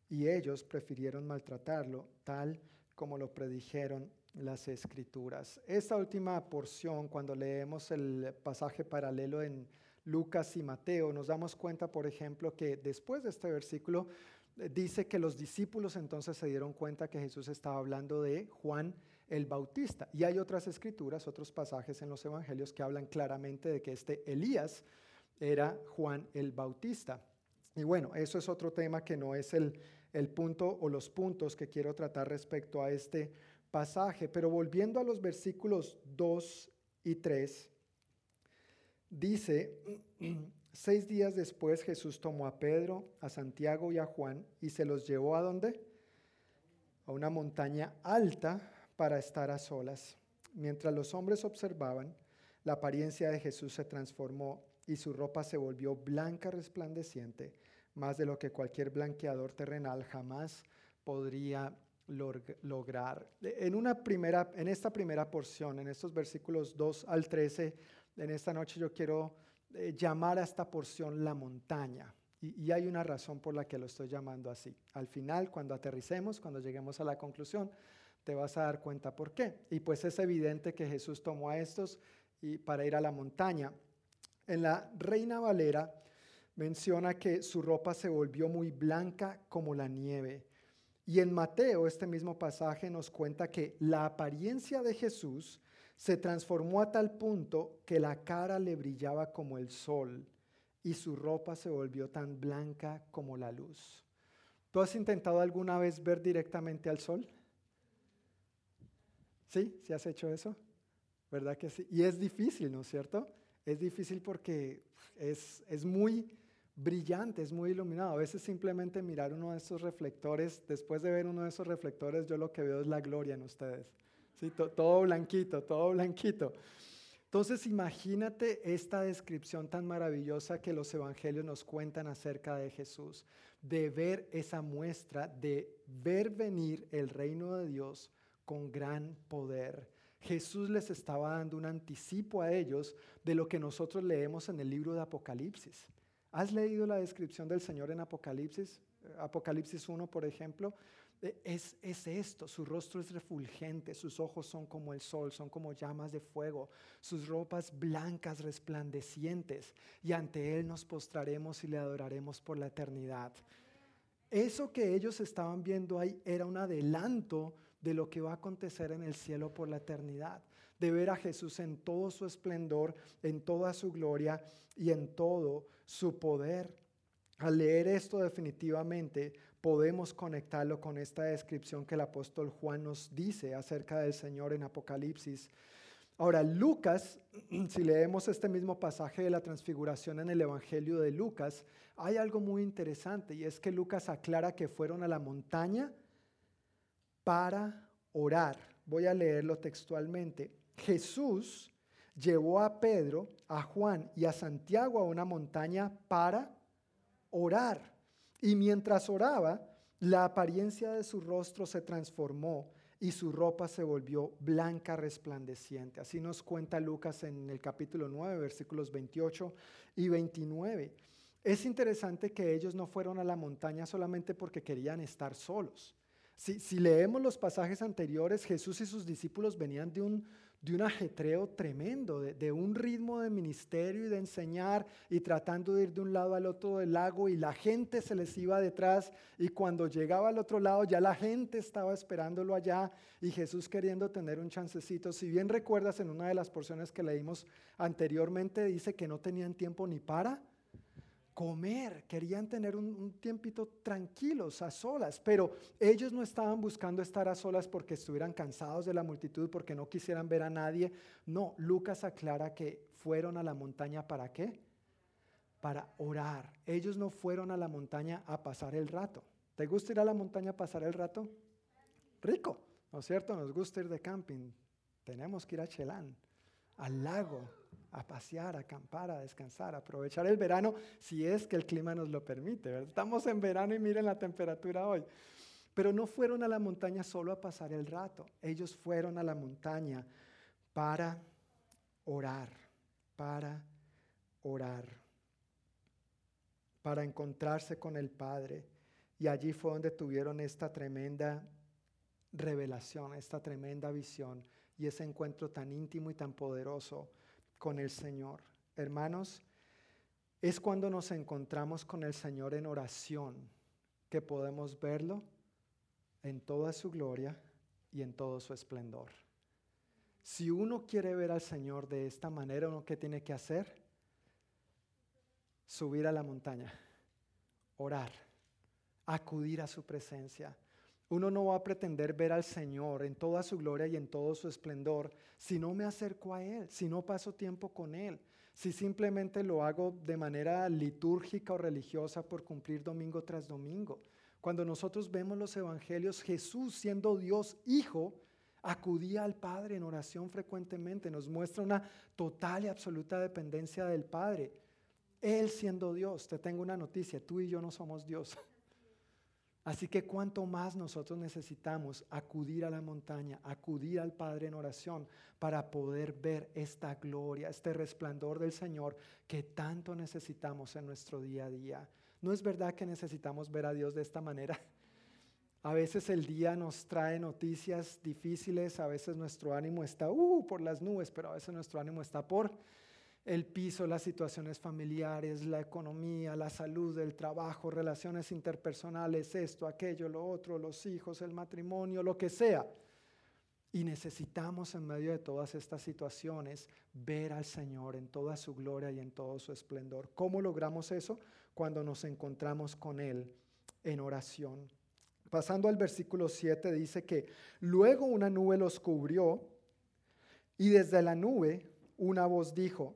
y ellos prefirieron maltratarlo tal como lo predijeron las escrituras. Esta última porción, cuando leemos el pasaje paralelo en Lucas y Mateo, nos damos cuenta, por ejemplo, que después de este versículo eh, dice que los discípulos entonces se dieron cuenta que Jesús estaba hablando de Juan el Bautista. Y hay otras escrituras, otros pasajes en los evangelios que hablan claramente de que este Elías era Juan el Bautista. Y bueno, eso es otro tema que no es el, el punto o los puntos que quiero tratar respecto a este pasaje. Pero volviendo a los versículos 2 y 3, dice, seis días después Jesús tomó a Pedro, a Santiago y a Juan y se los llevó a dónde? A una montaña alta para estar a solas. Mientras los hombres observaban, la apariencia de Jesús se transformó y su ropa se volvió blanca resplandeciente más de lo que cualquier blanqueador terrenal jamás podría lograr. En, una primera, en esta primera porción, en estos versículos 2 al 13, en esta noche yo quiero eh, llamar a esta porción la montaña. Y, y, hay una razón por la que lo estoy llamando así. Al final, cuando aterricemos, cuando lleguemos a la conclusión, te vas a dar cuenta por qué. Y pues es evidente que Jesús tomó a estos y para ir a la montaña. En la Reina Valera menciona que su ropa se volvió muy blanca como la nieve. Y en Mateo, este mismo pasaje nos cuenta que la apariencia de Jesús se transformó a tal punto que la cara le brillaba como el sol y su ropa se volvió tan blanca como la luz. ¿Tú has intentado alguna vez ver directamente al sol? ¿Sí? ¿Sí has hecho eso? ¿Verdad que sí? Y es difícil, ¿no es cierto? Es difícil porque es, es muy brillante, es muy iluminado. A veces simplemente mirar uno de esos reflectores, después de ver uno de esos reflectores, yo lo que veo es la gloria en ustedes. ¿Sí? todo blanquito, todo blanquito. Entonces imagínate esta descripción tan maravillosa que los evangelios nos cuentan acerca de Jesús, de ver esa muestra, de ver venir el reino de Dios con gran poder. Jesús les estaba dando un anticipo a ellos de lo que nosotros leemos en el libro de Apocalipsis. ¿Has leído la descripción del Señor en Apocalipsis? Apocalipsis 1, por ejemplo. E, es, es, esto, su rostro es refulgente, sus ojos son como el sol, son como llamas de fuego, sus ropas blancas resplandecientes, y ante Él nos postraremos y le adoraremos por la eternidad. Eso que ellos estaban viendo ahí era un adelanto de lo que va a acontecer en el cielo por la eternidad de ver a Jesús en todo su esplendor, en toda su gloria y en todo su poder. Al leer esto definitivamente podemos conectarlo con esta descripción que el apóstol Juan nos dice acerca del Señor en Apocalipsis. Ahora, Lucas, si leemos este mismo pasaje de la transfiguración en el Evangelio de Lucas, hay algo muy interesante y es que Lucas aclara que fueron a la montaña para orar. Voy a leerlo textualmente. Jesús llevó a Pedro, a Juan y a Santiago a una montaña para orar. Y mientras oraba, la apariencia de su rostro se transformó y su ropa se volvió blanca resplandeciente. Así nos cuenta Lucas en el capítulo 9, versículos 28 y 29. Es interesante que ellos no fueron a la montaña solamente porque querían estar solos. Si, si leemos los pasajes anteriores, Jesús y sus discípulos venían de un de un ajetreo tremendo, de, un ritmo de ministerio y de enseñar y tratando de ir de un lado al otro del lago y la gente se les iba detrás y cuando llegaba al otro lado ya la gente estaba esperándolo allá y Jesús queriendo tener un chancecito. Si bien recuerdas en una de las porciones que leímos anteriormente dice que no tenían tiempo ni para comer, querían tener un, tiempito tranquilos, a solas, pero ellos no estaban buscando estar a solas porque estuvieran cansados de la multitud, porque no quisieran ver a nadie. No, Lucas aclara que fueron a la montaña para qué? Para orar. Ellos no fueron a la montaña a pasar el rato. ¿Te gusta ir a la montaña a pasar el rato? Rico, ¿no es cierto? Nos gusta ir de camping. Tenemos que ir a Chelán, al lago, a pasear, a acampar, a descansar, a aprovechar el verano si es que el clima nos lo permite. Estamos en verano y miren la temperatura hoy. Pero no fueron a la montaña solo a pasar el rato, ellos fueron a la montaña para orar, para orar, para encontrarse con el Padre. Y allí fue donde tuvieron esta tremenda revelación, esta tremenda visión y ese encuentro tan íntimo y tan poderoso con el Señor. Hermanos, es cuando nos encontramos con el Señor en oración que podemos verlo en toda su gloria y en todo su esplendor. Si uno quiere ver al Señor de esta manera, ¿uno qué tiene que hacer? Subir a la montaña, orar, acudir a su presencia uno no va a pretender ver al Señor en toda su gloria y en todo su esplendor si no me acerco a Él, si no paso tiempo con Él, si simplemente lo hago de manera litúrgica o religiosa por cumplir domingo tras domingo. Cuando nosotros vemos los evangelios, Jesús siendo Dios Hijo, acudía al Padre en oración frecuentemente, nos muestra una total y absoluta dependencia del Padre. Él siendo Dios, te tengo una noticia, tú y yo no somos Dios. Así que cuanto más nosotros necesitamos acudir a la montaña, acudir al Padre en oración para poder ver esta gloria, este resplandor del Señor que tanto necesitamos en nuestro día a día. ¿No es verdad que necesitamos ver a Dios de esta manera? A veces el día nos trae noticias difíciles, a veces nuestro ánimo está uh, por las nubes, pero a veces nuestro ánimo está por el piso, las situaciones familiares, la economía, la salud, el trabajo, relaciones interpersonales, esto, aquello, lo otro, los hijos, el matrimonio, lo que sea. Y necesitamos en medio de todas estas situaciones ver al Señor en toda su gloria y en todo su esplendor. ¿Cómo logramos eso? Cuando nos encontramos con Él en oración. Pasando al versículo 7 dice que luego una nube los cubrió y desde la nube una voz dijo,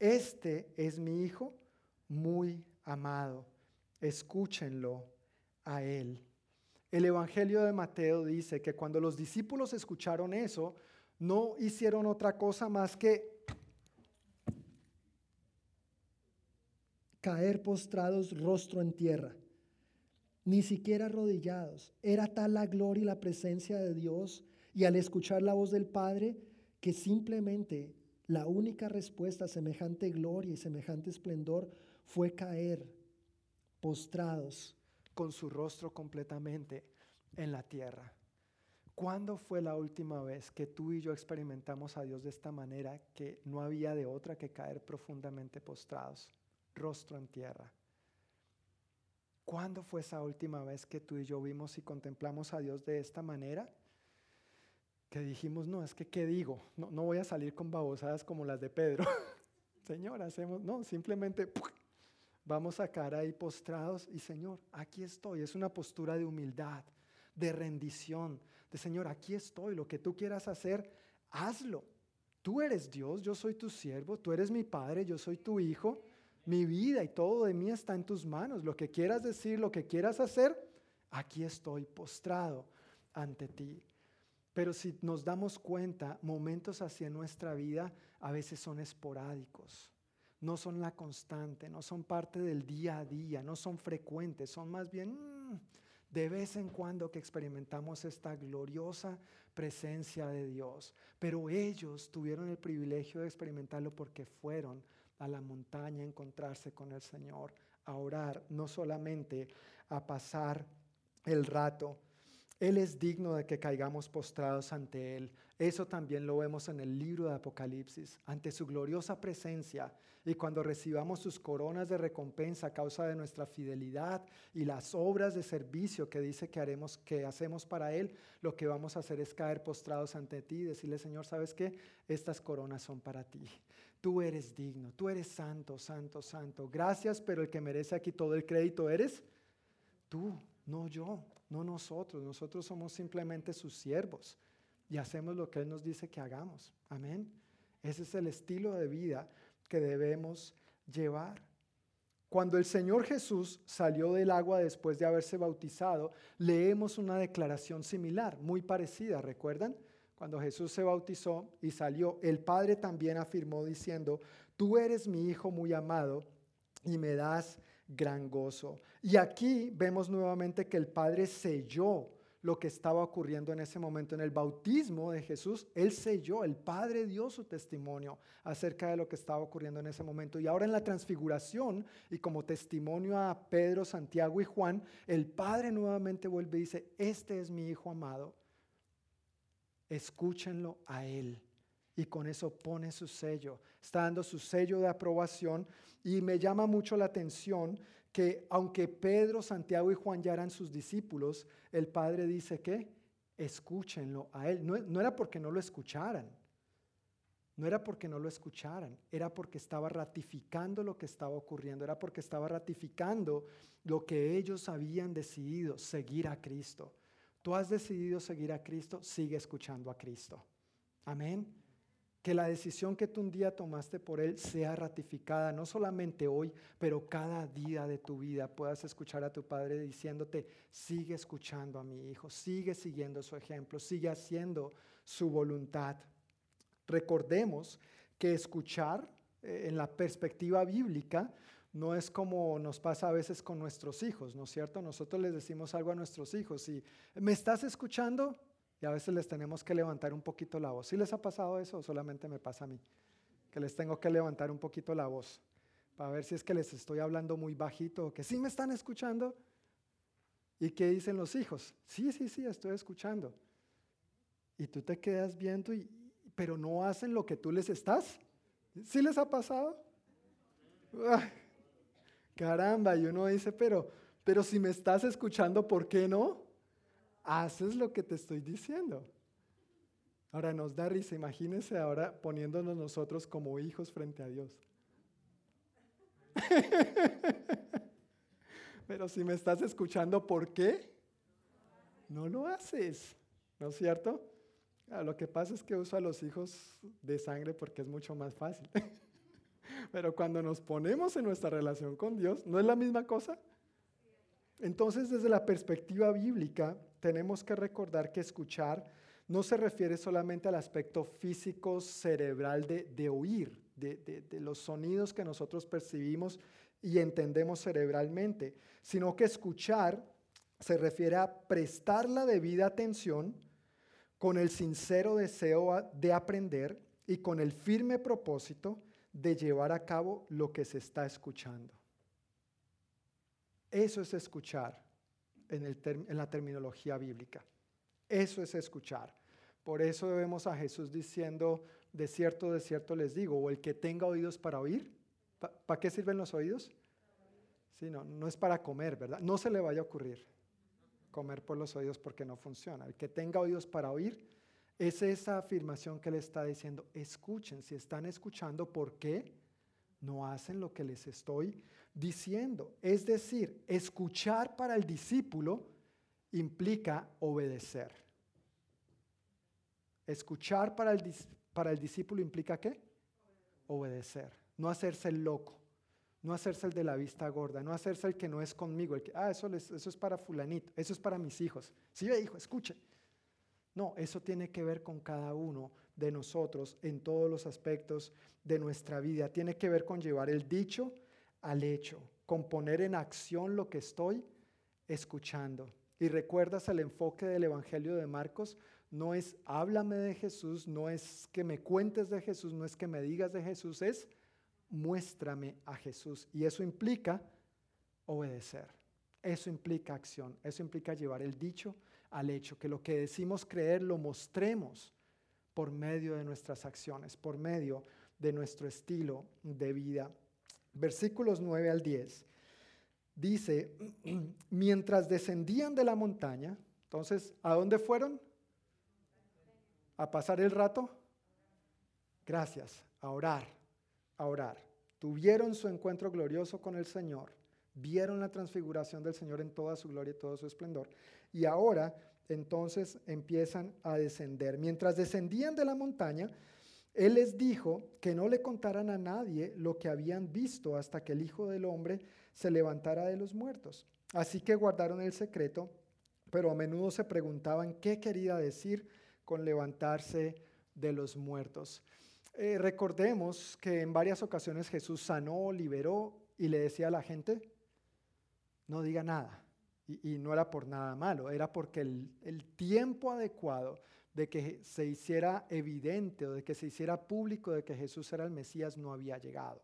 este es mi Hijo muy amado. Escúchenlo a Él. El Evangelio de Mateo dice que cuando los discípulos escucharon eso, no hicieron otra cosa más que caer postrados rostro en tierra, ni siquiera arrodillados. Era tal la gloria y la presencia de Dios y al escuchar la voz del Padre que simplemente la única respuesta a semejante gloria y semejante esplendor fue caer postrados con su rostro completamente en la tierra. ¿Cuándo fue la última vez que tú y yo experimentamos a Dios de esta manera que no había de otra que caer profundamente postrados, rostro en tierra? ¿Cuándo fue esa última vez que tú y yo vimos y contemplamos a Dios de esta manera? Que dijimos, no, es que, ¿qué digo? No, no voy a salir con babosadas como las de Pedro. Señor, hacemos, no, simplemente vamos a caer ahí postrados y Señor, aquí estoy. Es una postura de humildad, de rendición, de Señor, aquí estoy. Lo que tú quieras hacer, hazlo. Tú eres Dios, yo soy tu siervo, tú eres mi Padre, yo soy tu Hijo. Mi vida y todo de mí está en tus manos. Lo que quieras decir, lo que quieras hacer, aquí estoy postrado ante ti. Pero si nos damos cuenta, momentos en nuestra vida a veces son esporádicos, no son la constante, no son parte del día a día, no son frecuentes, son más bien mm, de vez en cuando que experimentamos esta gloriosa presencia de Dios. Pero ellos tuvieron el privilegio de experimentarlo porque fueron a la montaña a encontrarse con el Señor, a orar, no solamente a pasar el rato Él es digno de que caigamos postrados ante Él. Eso también lo vemos en el libro de Apocalipsis, ante su gloriosa presencia. Y cuando recibamos sus coronas de recompensa a causa de nuestra fidelidad y las obras de servicio que dice que haremos, que hacemos para Él, lo que vamos a hacer es caer postrados ante ti y decirle, Señor, ¿sabes qué? Estas coronas son para ti. Tú eres digno, tú eres santo, santo, santo. Gracias, pero el que merece aquí todo el crédito eres tú, no yo no nosotros. Nosotros somos simplemente sus siervos y hacemos lo que Él nos dice que hagamos. Amén. Ese es el estilo de vida que debemos llevar. Cuando el Señor Jesús salió del agua después de haberse bautizado, leemos una declaración similar, muy parecida, ¿recuerdan? Cuando Jesús se bautizó y salió, el Padre también afirmó diciendo, tú eres mi Hijo muy amado y me das gran gozo. Y aquí vemos nuevamente que el Padre selló lo que estaba ocurriendo en ese momento. En el bautismo de Jesús, Él selló, el Padre dio su testimonio acerca de lo que estaba ocurriendo en ese momento. Y ahora en la transfiguración, y como testimonio a Pedro, Santiago y Juan, el Padre nuevamente vuelve y dice, este es mi Hijo amado, escúchenlo a Él. Y con eso pone su sello, está dando su sello de aprobación y me llama mucho la atención que aunque Pedro, Santiago y Juan ya eran sus discípulos, el Padre dice que escúchenlo a Él. No, no, era porque no lo escucharan, no era porque no lo escucharan, era porque estaba ratificando lo que estaba ocurriendo, era porque estaba ratificando lo que ellos habían decidido, seguir a Cristo. Tú has decidido seguir a Cristo, sigue escuchando a Cristo. Amén. Que la decisión que tú un día tomaste por Él sea ratificada, no solamente hoy, pero cada día de tu vida puedas escuchar a tu Padre diciéndote, sigue escuchando a mi Hijo, sigue siguiendo su ejemplo, sigue haciendo su voluntad. Recordemos que escuchar eh, en la perspectiva bíblica no es como nos pasa a veces con nuestros hijos, ¿no es cierto? Nosotros les decimos algo a nuestros hijos y, ¿me estás escuchando? Y a veces les tenemos que levantar un poquito la voz. ¿Sí les ha pasado eso o solamente me pasa a mí? Que les tengo que levantar un poquito la voz para ver si es que les estoy hablando muy bajito o que sí me están escuchando. ¿Y qué dicen los hijos? Sí, sí, sí, estoy escuchando. Y tú te quedas viendo, y, pero no hacen lo que tú les estás. ¿Sí les ha pasado? caramba, y uno dice, pero, pero si me estás escuchando, ¿por qué no? Haces lo que te estoy diciendo. Ahora nos da risa, imagínense ahora poniéndonos nosotros como hijos frente a Dios. Pero si me estás escuchando, ¿por qué? No lo haces, ¿no es cierto? Ah, lo que pasa es que uso a los hijos de sangre porque es mucho más fácil. Pero cuando nos ponemos en nuestra relación con Dios, ¿no es la misma cosa? Entonces, desde la perspectiva bíblica, tenemos que recordar que escuchar no se refiere solamente al aspecto físico, cerebral de, oír, de, de los sonidos que nosotros percibimos y entendemos cerebralmente, sino que escuchar se refiere a prestar la debida atención con el sincero deseo de aprender y con el firme propósito de llevar a cabo lo que se está escuchando. Eso es escuchar en, la terminología bíblica. Eso es escuchar. Por eso vemos a Jesús diciendo, de cierto, de cierto les digo, o el que tenga oídos para oír, ¿para qué sirven los oídos? Sí, no, no es para comer, ¿verdad? No se le vaya a ocurrir comer por los oídos porque no funciona. El que tenga oídos para oír, es esa afirmación que le está diciendo, escuchen, si están escuchando, ¿por qué no hacen lo que les estoy diciendo. Es decir, escuchar para el discípulo implica obedecer. Escuchar para el, para el discípulo implica qué? Obedecer. No hacerse el loco. No hacerse el de la vista gorda. No hacerse el que no es conmigo. El que, ah, eso, eso es para fulanito. Eso es para mis hijos. Sí, hijo, escuche. No, eso tiene que ver con cada uno de nosotros en todos los aspectos de nuestra vida. Tiene que ver con llevar el dicho al hecho, con poner en acción lo que estoy escuchando. Y recuerdas el enfoque del Evangelio de Marcos, no es háblame de Jesús, no es que me cuentes de Jesús, no es que me digas de Jesús, es muéstrame a Jesús. Y eso implica obedecer. Eso implica acción, eso implica llevar el dicho al hecho, que lo que decimos creer lo mostremos por medio de nuestras acciones, por medio de nuestro estilo de vida. Versículos 9 al 10. Dice, mientras descendían de la montaña, entonces, ¿a dónde fueron? ¿A pasar el rato? Gracias, a orar, a orar. Tuvieron su encuentro glorioso con el Señor, vieron la transfiguración del Señor en toda su gloria y todo su esplendor. Y ahora entonces empiezan a descender. Mientras descendían de la montaña, Él les dijo que no le contaran a nadie lo que habían visto hasta que el Hijo del Hombre se levantara de los muertos. Así que guardaron el secreto, pero a menudo se preguntaban qué quería decir con levantarse de los muertos. Eh, recordemos que en varias ocasiones Jesús sanó, liberó y le decía a la gente, no diga nada y, no era por nada malo, era porque el, tiempo adecuado de que se hiciera evidente o de que se hiciera público de que Jesús era el Mesías no había llegado.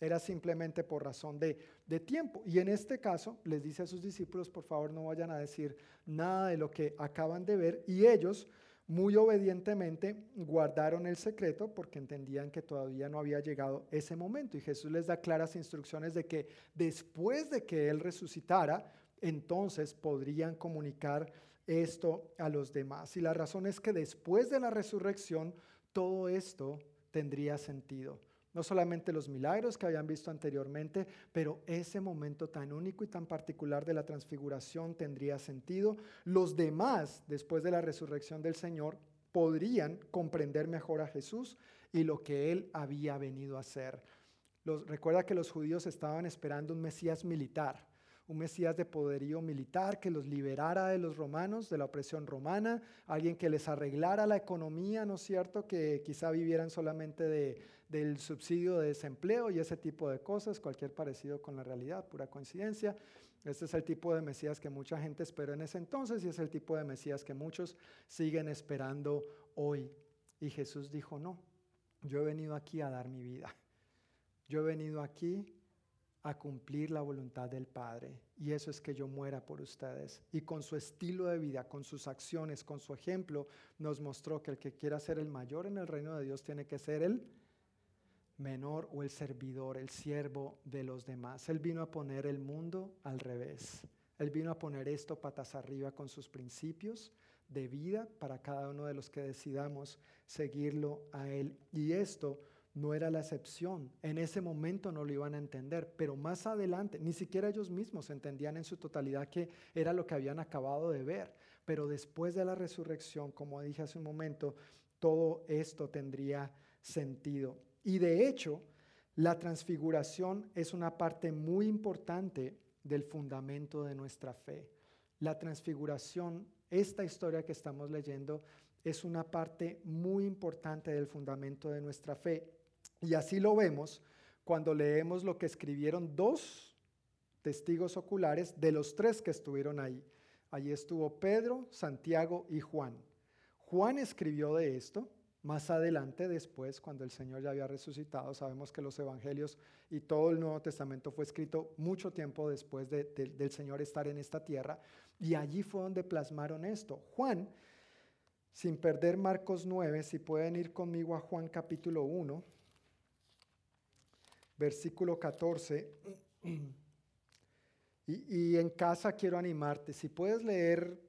Era simplemente por razón de, de, tiempo. Y en este caso les dice a sus discípulos, por favor no vayan a decir nada de lo que acaban de ver. Y ellos muy obedientemente guardaron el secreto porque entendían que todavía no había llegado ese momento. Y Jesús les da claras instrucciones de que después de que Él resucitara, entonces podrían comunicar esto a los demás. Y la razón es que después de la resurrección, todo esto tendría sentido. No solamente los milagros que habían visto anteriormente, pero ese momento tan único y tan particular de la transfiguración tendría sentido. Los demás, después de la resurrección del Señor, podrían comprender mejor a Jesús y lo que Él había venido a hacer. recuerda que los judíos estaban esperando un Mesías militar un Mesías de poderío militar que los liberara de los romanos, de la opresión romana, alguien que les arreglara la economía, ¿no es cierto? Que quizá vivieran solamente de, del subsidio de desempleo y ese tipo de cosas, cualquier parecido con la realidad, pura coincidencia. Este es el tipo de Mesías que mucha gente esperó en ese entonces y es el tipo de Mesías que muchos siguen esperando hoy. Y Jesús dijo, no, yo he venido aquí a dar mi vida. Yo he venido aquí a cumplir la voluntad del Padre. Y eso es que yo muera por ustedes. Y con su estilo de vida, con sus acciones, con su ejemplo, nos mostró que el que quiera ser el mayor en el reino de Dios tiene que ser el menor o el servidor, el siervo de los demás. Él vino a poner el mundo al revés. Él vino a poner esto patas arriba con sus principios de vida para cada uno de los que decidamos seguirlo a Él. Y esto no era la excepción. En ese momento no lo iban a entender, pero más adelante, ni siquiera ellos mismos entendían en su totalidad que era lo que habían acabado de ver. Pero después de la resurrección, como dije hace un momento, todo esto tendría sentido. Y de hecho, la transfiguración es una parte muy importante del fundamento de nuestra fe. La transfiguración, esta historia que estamos leyendo, es una parte muy importante del fundamento de nuestra fe. Y así lo vemos cuando leemos lo que escribieron dos testigos oculares de los tres que estuvieron ahí. Allí estuvo Pedro, Santiago y Juan. Juan escribió de esto. Más adelante, después, cuando el Señor ya había resucitado, sabemos que los evangelios y todo el Nuevo Testamento fue escrito mucho tiempo después del Señor estar en esta tierra. Y allí fue donde plasmaron esto. Juan, sin perder Marcos 9, si pueden ir conmigo a Juan capítulo 1 versículo 14. Y, en casa quiero animarte, si puedes leer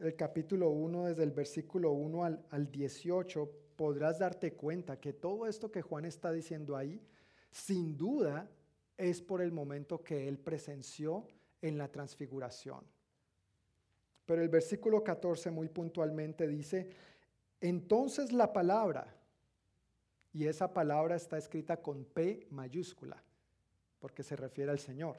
el capítulo 1 desde el versículo 1 al, al 18, podrás darte cuenta que todo esto que Juan está diciendo ahí, sin duda, es por el momento que él presenció en la transfiguración. Pero el versículo 14 muy puntualmente dice, entonces la palabra, y esa palabra está escrita con P mayúscula, porque se refiere al Señor.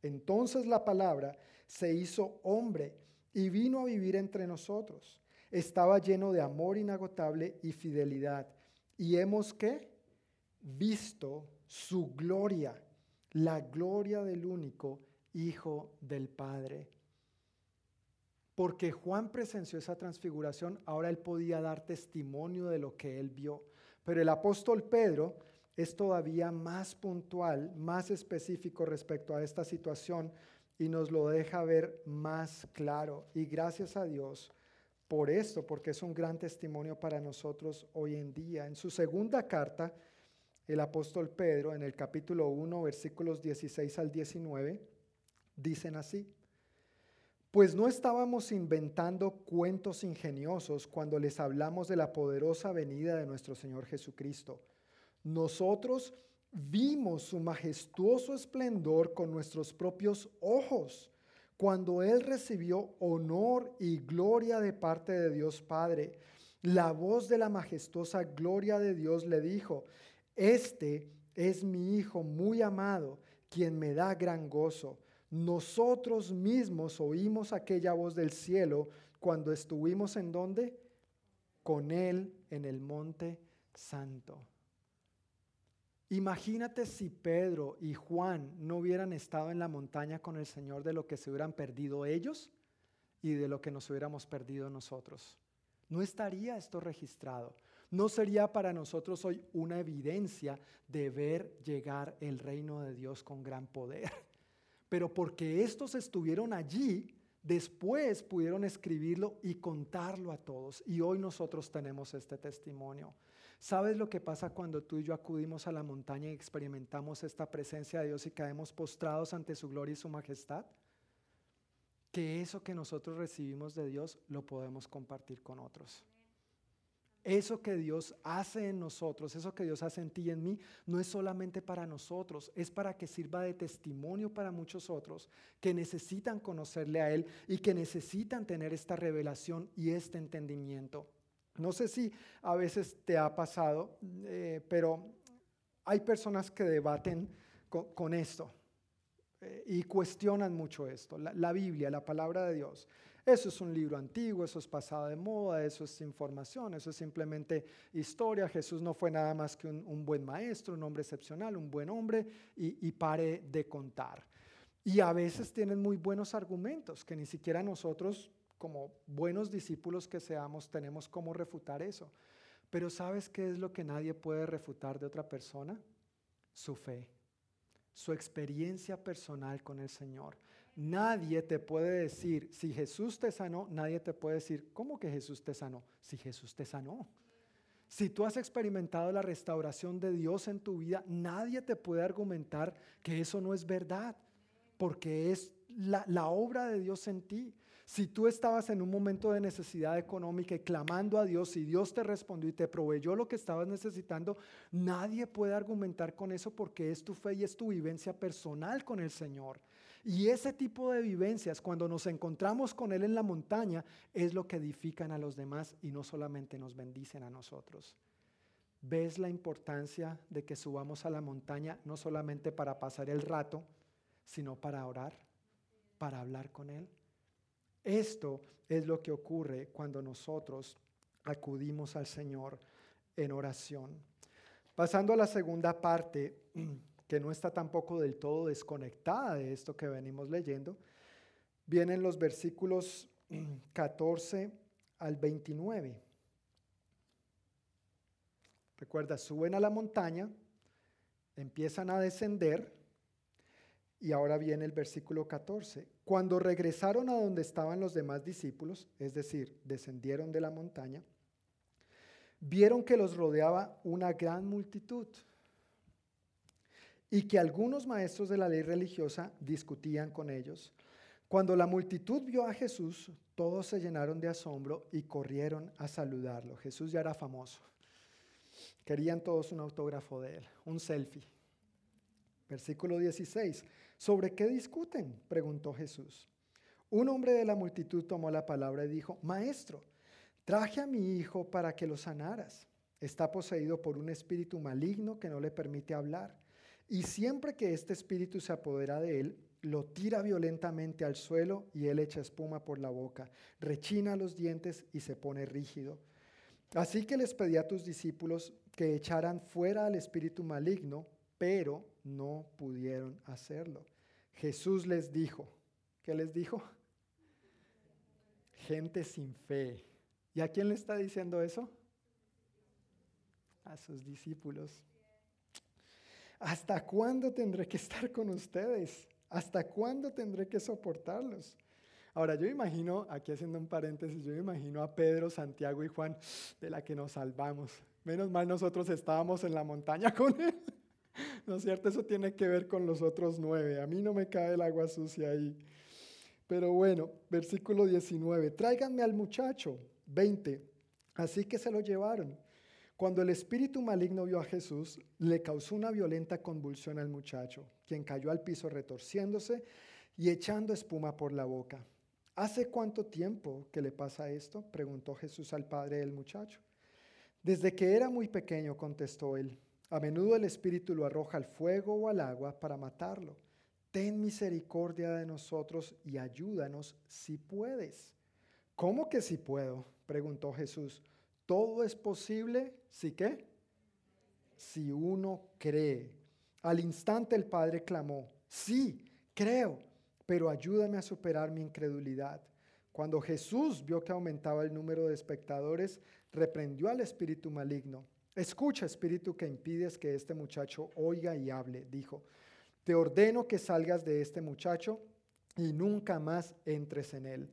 Entonces la palabra se hizo hombre y vino a vivir entre nosotros. Estaba lleno de amor inagotable y fidelidad. Y hemos que visto su gloria, la gloria del único Hijo del Padre. Porque Juan presenció esa transfiguración, ahora él podía dar testimonio de lo que él vio. Pero el apóstol Pedro es todavía más puntual, más específico respecto a esta situación y nos lo deja ver más claro. Y gracias a Dios por esto, porque es un gran testimonio para nosotros hoy en día. En su segunda carta, el apóstol Pedro, en el capítulo 1, versículos 16 al 19, dicen así. Pues no estábamos inventando cuentos ingeniosos cuando les hablamos de la poderosa venida de nuestro Señor Jesucristo. Nosotros vimos su majestuoso esplendor con nuestros propios ojos cuando Él recibió honor y gloria de parte de Dios Padre. La voz de la majestuosa gloria de Dios le dijo, este es mi Hijo muy amado, quien me da gran gozo nosotros mismos oímos aquella voz del cielo cuando estuvimos en donde? Con Él en el monte santo. Imagínate si Pedro y Juan no hubieran estado en la montaña con el Señor de lo que se hubieran perdido ellos y de lo que nos hubiéramos perdido nosotros. No estaría esto registrado. No sería para nosotros hoy una evidencia de ver llegar el reino de Dios con gran poder pero porque estos estuvieron allí, después pudieron escribirlo y contarlo a todos. Y hoy nosotros tenemos este testimonio. ¿Sabes lo que pasa cuando tú y yo acudimos a la montaña y experimentamos esta presencia de Dios y caemos postrados ante su gloria y su majestad? Que eso que nosotros recibimos de Dios lo podemos compartir con otros. Eso que Dios hace en nosotros, eso que Dios hace en ti y en mí, no es solamente para nosotros, es para que sirva de testimonio para muchos otros que necesitan conocerle a Él y que necesitan tener esta revelación y este entendimiento. No sé si a veces te ha pasado, eh, pero hay personas que debaten con, esto eh, y cuestionan mucho esto, la Biblia, la palabra de Dios. Eso es un libro antiguo, eso es pasado de moda, eso es información, eso es simplemente historia. Jesús no fue nada más que un, buen maestro, un hombre excepcional, un buen hombre y, y pare de contar. Y a veces tienen muy buenos argumentos que ni siquiera nosotros, como buenos discípulos que seamos, tenemos cómo refutar eso. Pero ¿sabes qué es lo que nadie puede refutar de otra persona? Su fe, su experiencia personal con el Señor. Nadie te puede decir, si Jesús te sanó, nadie te puede decir, ¿cómo que Jesús te sanó? Si Jesús te sanó. Si tú has experimentado la restauración de Dios en tu vida, nadie te puede argumentar que eso no es verdad, porque es la, obra de Dios en ti. Si tú estabas en un momento de necesidad económica y clamando a Dios y Dios te respondió y te proveyó lo que estabas necesitando, nadie puede argumentar con eso porque es tu fe y es tu vivencia personal con el Señor. Y ese tipo de vivencias, cuando nos encontramos con Él en la montaña, es lo que edifican a los demás y no solamente nos bendicen a nosotros. ¿Ves la importancia de que subamos a la montaña no solamente para pasar el rato, sino para orar, para hablar con Él? Esto es lo que ocurre cuando nosotros acudimos al Señor en oración. Pasando a la segunda parte, que no está tampoco del todo desconectada de esto que venimos leyendo, vienen los versículos 14 al 29. Recuerda, suben a la montaña, empiezan a descender y ahora viene el versículo 14. Cuando regresaron a donde estaban los demás discípulos, es decir, descendieron de la montaña, vieron que los rodeaba una gran multitud y que algunos maestros de la ley religiosa discutían con ellos. Cuando la multitud vio a Jesús, todos se llenaron de asombro y corrieron a saludarlo. Jesús ya era famoso. Querían todos un autógrafo de él, un selfie. Versículo 16. ¿Sobre qué discuten? preguntó Jesús. Un hombre de la multitud tomó la palabra y dijo, Maestro, traje a mi hijo para que lo sanaras. Está poseído por un espíritu maligno que no le permite hablar y siempre que este espíritu se apodera de él, lo tira violentamente al suelo y él echa espuma por la boca, rechina los dientes y se pone rígido. Así que les pedí a tus discípulos que echaran fuera al espíritu maligno, pero no pudieron hacerlo. Jesús les dijo, ¿qué les dijo? Gente sin fe. ¿Y a quién le está diciendo eso? A sus discípulos. ¿Hasta cuándo tendré que estar con ustedes? ¿Hasta cuándo tendré que soportarlos? Ahora, yo imagino, aquí haciendo un paréntesis, yo imagino a Pedro, Santiago y Juan, de la que nos salvamos. Menos mal nosotros estábamos en la montaña con él. ¿No es cierto? Eso tiene que ver con los otros nueve. A mí no me cae el agua sucia ahí. Pero bueno, versículo 19. Tráiganme al muchacho. 20. Así que se lo llevaron. Cuando el espíritu maligno vio a Jesús, le causó una violenta convulsión al muchacho, quien cayó al piso retorciéndose y echando espuma por la boca. ¿Hace cuánto tiempo que le pasa esto? preguntó Jesús al padre del muchacho. Desde que era muy pequeño, contestó él. A menudo el espíritu lo arroja al fuego o al agua para matarlo. Ten misericordia de nosotros y ayúdanos si puedes. ¿Cómo que si puedo? preguntó Jesús. Todo es posible, ¿si qué? Si uno cree. Al instante el padre clamó, sí, creo pero ayúdame a superar mi incredulidad. Cuando Jesús vio que aumentaba el número de espectadores, reprendió al espíritu maligno. Escucha, espíritu que impides que este muchacho oiga y hable, dijo. Te ordeno que salgas de este muchacho y nunca más entres en él.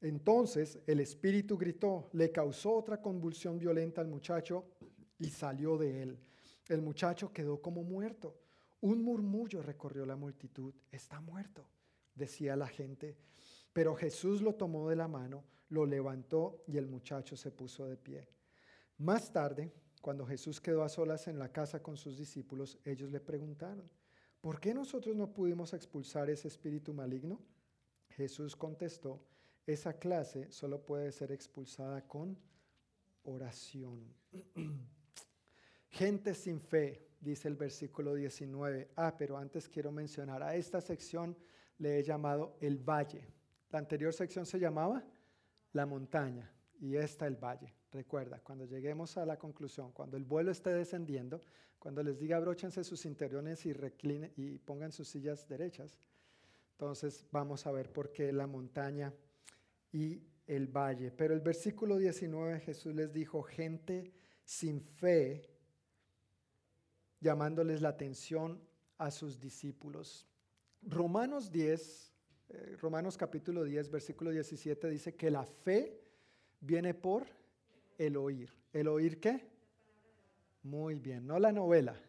Entonces el espíritu gritó, le causó otra convulsión violenta al muchacho y salió de él. El muchacho quedó como muerto. Un murmullo recorrió la multitud. Está muerto, decía la gente. Pero Jesús lo tomó de la mano, lo levantó y el muchacho se puso de pie. Más tarde, cuando Jesús quedó a solas en la casa con sus discípulos, ellos le preguntaron, ¿por qué nosotros no pudimos expulsar ese espíritu maligno? Jesús contestó, esa clase solo puede ser expulsada con oración. Gente sin fe dice el versículo 19. Ah, pero antes quiero mencionar, a esta sección le he llamado el valle. La anterior sección se llamaba la montaña y esta el valle. Recuerda, cuando lleguemos a la conclusión, cuando el vuelo esté descendiendo, cuando les diga abróchense sus interiores y reclinen y pongan sus sillas derechas, entonces vamos a ver por qué la montaña y el valle. Pero el versículo 19 Jesús les dijo, gente sin fe llamándoles la atención a sus discípulos. Romanos 10, eh, Romanos capítulo 10, versículo 17 dice que la fe viene por el oír. ¿El oír qué? Muy bien, no la novela,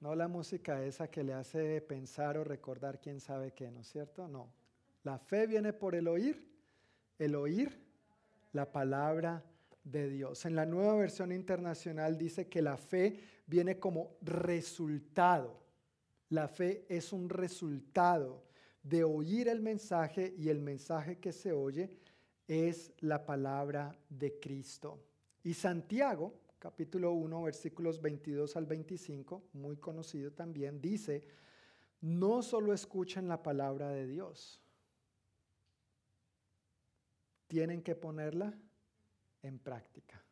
no la música esa que le hace pensar o recordar quién sabe qué, ¿no es cierto? No. La fe viene por el oír, el oír la palabra de Dios. En la nueva versión internacional dice que la fe viene como resultado. La fe es un resultado de oír el mensaje y el mensaje que se oye es la palabra de Cristo. Y Santiago, capítulo 1, versículos 22 al 25, muy conocido también, dice, no solo escuchen la palabra de Dios, tienen que ponerla en práctica.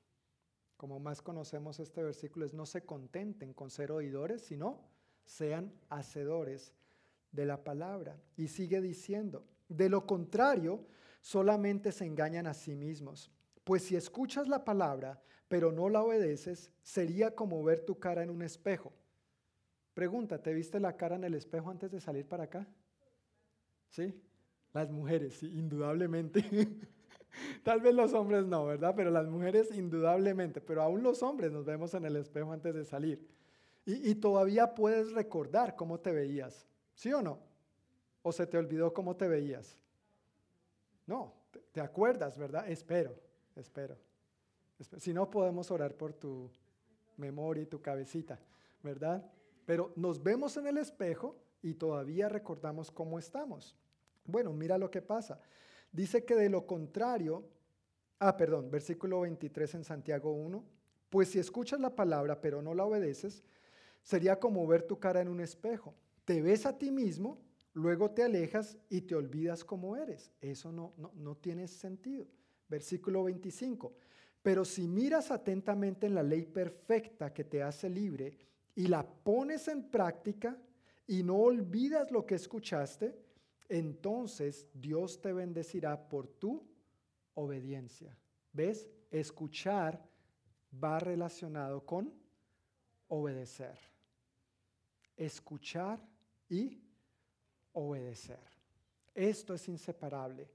Como más conocemos este versículo es no se contenten con ser oidores, sino sean hacedores de la palabra. Y sigue diciendo, de lo contrario, solamente se engañan a sí mismos. Pues si escuchas la palabra, pero no la obedeces, sería como ver tu cara en un espejo. Pregunta, ¿te viste la cara en el espejo antes de salir para acá? ¿Sí? Las mujeres, sí, indudablemente. Tal vez los hombres no, ¿verdad? Pero las mujeres indudablemente, pero aún los hombres nos vemos en el espejo antes de salir. Y, todavía puedes recordar cómo te veías, ¿sí o no? ¿O se te olvidó cómo te veías? No, te, acuerdas, ¿verdad? Espero, espero. Si no, podemos orar por tu memoria y tu cabecita, ¿verdad? Pero nos vemos en el espejo y todavía recordamos cómo estamos. Bueno, mira lo que pasa. Dice que de lo contrario, ah, perdón, versículo 23 en Santiago 1, pues si escuchas la palabra pero no la obedeces, sería como ver tu cara en un espejo. Te ves a ti mismo, luego te alejas y te olvidas cómo eres. Eso no, no, no tiene sentido. Versículo 25. Pero si miras atentamente en la ley perfecta que te hace libre y la pones en práctica y no olvidas lo que escuchaste, entonces Dios te bendecirá por tu obediencia. ¿Ves? Escuchar va relacionado con obedecer. Escuchar y obedecer. Esto es inseparable.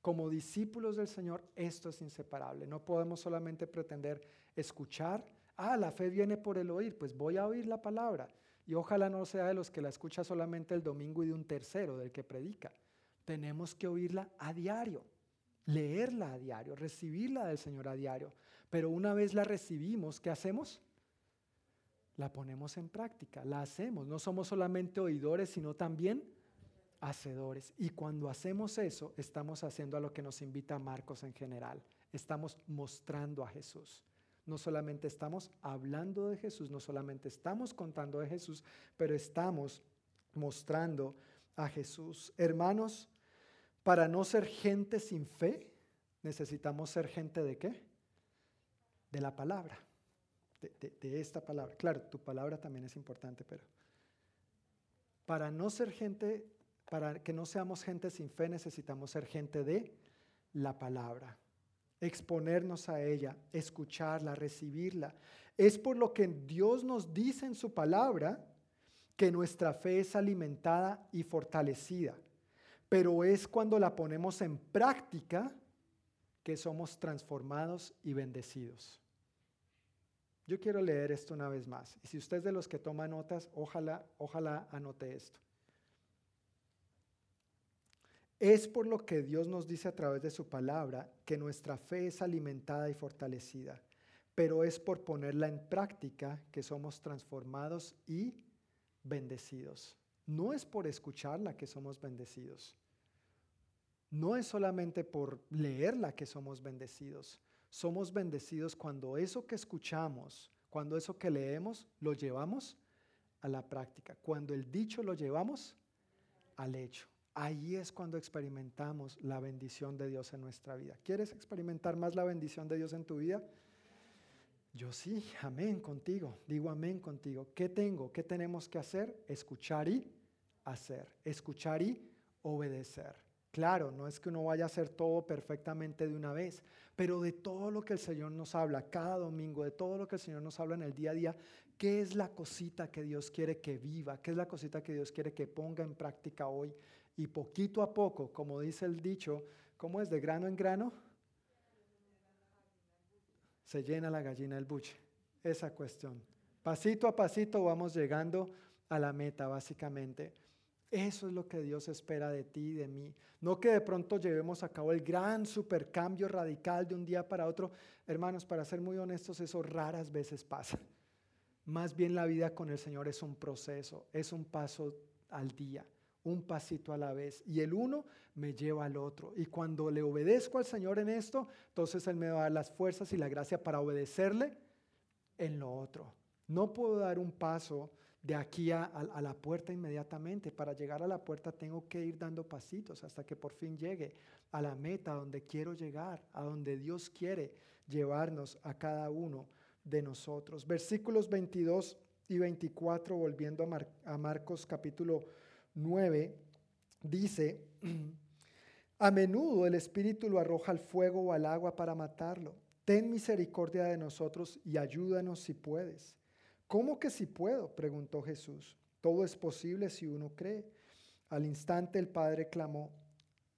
Como discípulos del Señor, esto es inseparable. No podemos solamente pretender escuchar. Ah, la fe viene por el oír, pues voy a oír la palabra. Y ojalá no sea de los que la escucha solamente el domingo y de un tercero, del que predica. Tenemos que oírla a diario, leerla a diario, recibirla del Señor a diario. Pero una vez la recibimos, ¿qué hacemos? La ponemos en práctica, la hacemos. No somos solamente oidores, sino también hacedores. Y cuando hacemos eso, estamos haciendo a lo que nos invita Marcos en general. Estamos mostrando a Jesús. No solamente estamos hablando de Jesús, no solamente estamos contando de Jesús, pero estamos mostrando a Jesús. Hermanos, para no ser gente sin fe, necesitamos ser gente de qué? De la palabra, de, de esta palabra. Claro, tu palabra también es importante, pero para no ser gente para que no seamos gente sin fe, necesitamos ser gente de la palabra, exponernos a ella, escucharla, recibirla. Es por lo que Dios nos dice en su palabra que nuestra fe es alimentada y fortalecida, pero es cuando la ponemos en práctica que somos transformados y bendecidos. Yo quiero leer esto una vez más. Y si usted es de los que toma notas, ojalá, ojalá anote esto. Es por lo que Dios nos dice a través de su palabra que nuestra fe es alimentada y fortalecida, pero es por ponerla en práctica que somos transformados y bendecidos. No es por escucharla que somos bendecidos. No es solamente por leerla que somos bendecidos. Somos bendecidos cuando eso que escuchamos, cuando eso que leemos, lo llevamos a la práctica. Cuando el dicho lo llevamos al hecho. Ahí es cuando experimentamos la bendición de Dios en nuestra vida. ¿Quieres experimentar más la bendición de Dios en tu vida? Yo sí, amén contigo. Digo amén contigo. ¿Qué tengo? ¿Qué tenemos que hacer? Escuchar y hacer. Escuchar y obedecer. Claro, no es que uno vaya a hacer todo perfectamente de una vez, pero de todo lo que el Señor nos habla cada domingo, de todo lo que el Señor nos habla en el día a día, ¿qué es la cosita que Dios quiere que viva? ¿Qué es la cosita que Dios quiere que ponga en práctica hoy? Y poquito a poco, como dice el dicho, ¿cómo es de grano en grano? Se llena la gallina el buche. Esa cuestión. Pasito a pasito vamos llegando a la meta, básicamente. Eso es lo que Dios espera de ti y de mí. No que de pronto llevemos a cabo el gran supercambio radical de un día para otro. Hermanos, para ser muy honestos, eso raras veces pasa. Más bien la vida con el Señor es un proceso, es un paso al día un pasito a la vez. Y el uno me lleva al otro. Y cuando le obedezco al Señor en esto, entonces Él me va a dar las fuerzas y la gracia para obedecerle en lo otro. No puedo dar un paso de aquí a, la puerta inmediatamente. Para llegar a la puerta tengo que ir dando pasitos hasta que por fin llegue a la meta donde quiero llegar, a donde Dios quiere llevarnos a cada uno de nosotros. Versículos 22 y 24, volviendo a Marcos capítulo 9 dice, a menudo el Espíritu lo arroja al fuego o al agua para matarlo. Ten misericordia de nosotros y ayúdanos si puedes. ¿Cómo que si puedo? preguntó Jesús. Todo es posible si uno cree. Al instante el Padre clamó,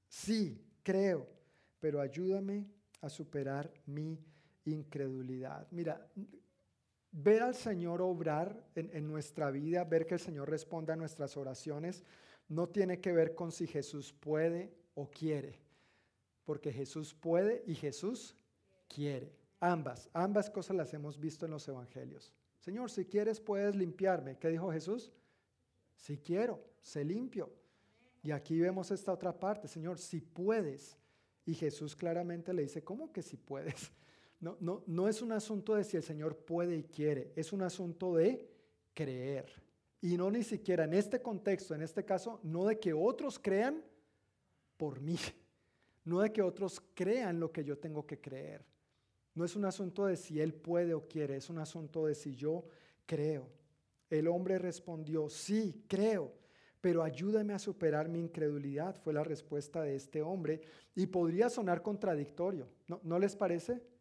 sí, creo, pero ayúdame a superar mi incredulidad. Mira, ver al Señor obrar en, nuestra vida, ver que el Señor responda a nuestras oraciones, no tiene que ver con si Jesús puede o quiere, porque Jesús puede y Jesús quiere. Ambas, ambas cosas las hemos visto en los evangelios. Señor, si quieres puedes limpiarme. ¿Qué dijo Jesús? Si quiero, se limpio. Y aquí vemos esta otra parte, Señor, si puedes. Y Jesús claramente le dice, ¿cómo que si puedes? No, no, no es un asunto de si el Señor puede y quiere, es un asunto de creer. Y no ni siquiera en este contexto, en este caso, no de que otros crean por mí, no de que otros crean lo que yo tengo que creer. No es un asunto de si Él puede o quiere, es un asunto de si yo creo. El hombre respondió, sí, creo, pero ayúdame a superar mi incredulidad, fue la respuesta de este hombre. Y podría sonar contradictorio, ¿no, ¿no les parece?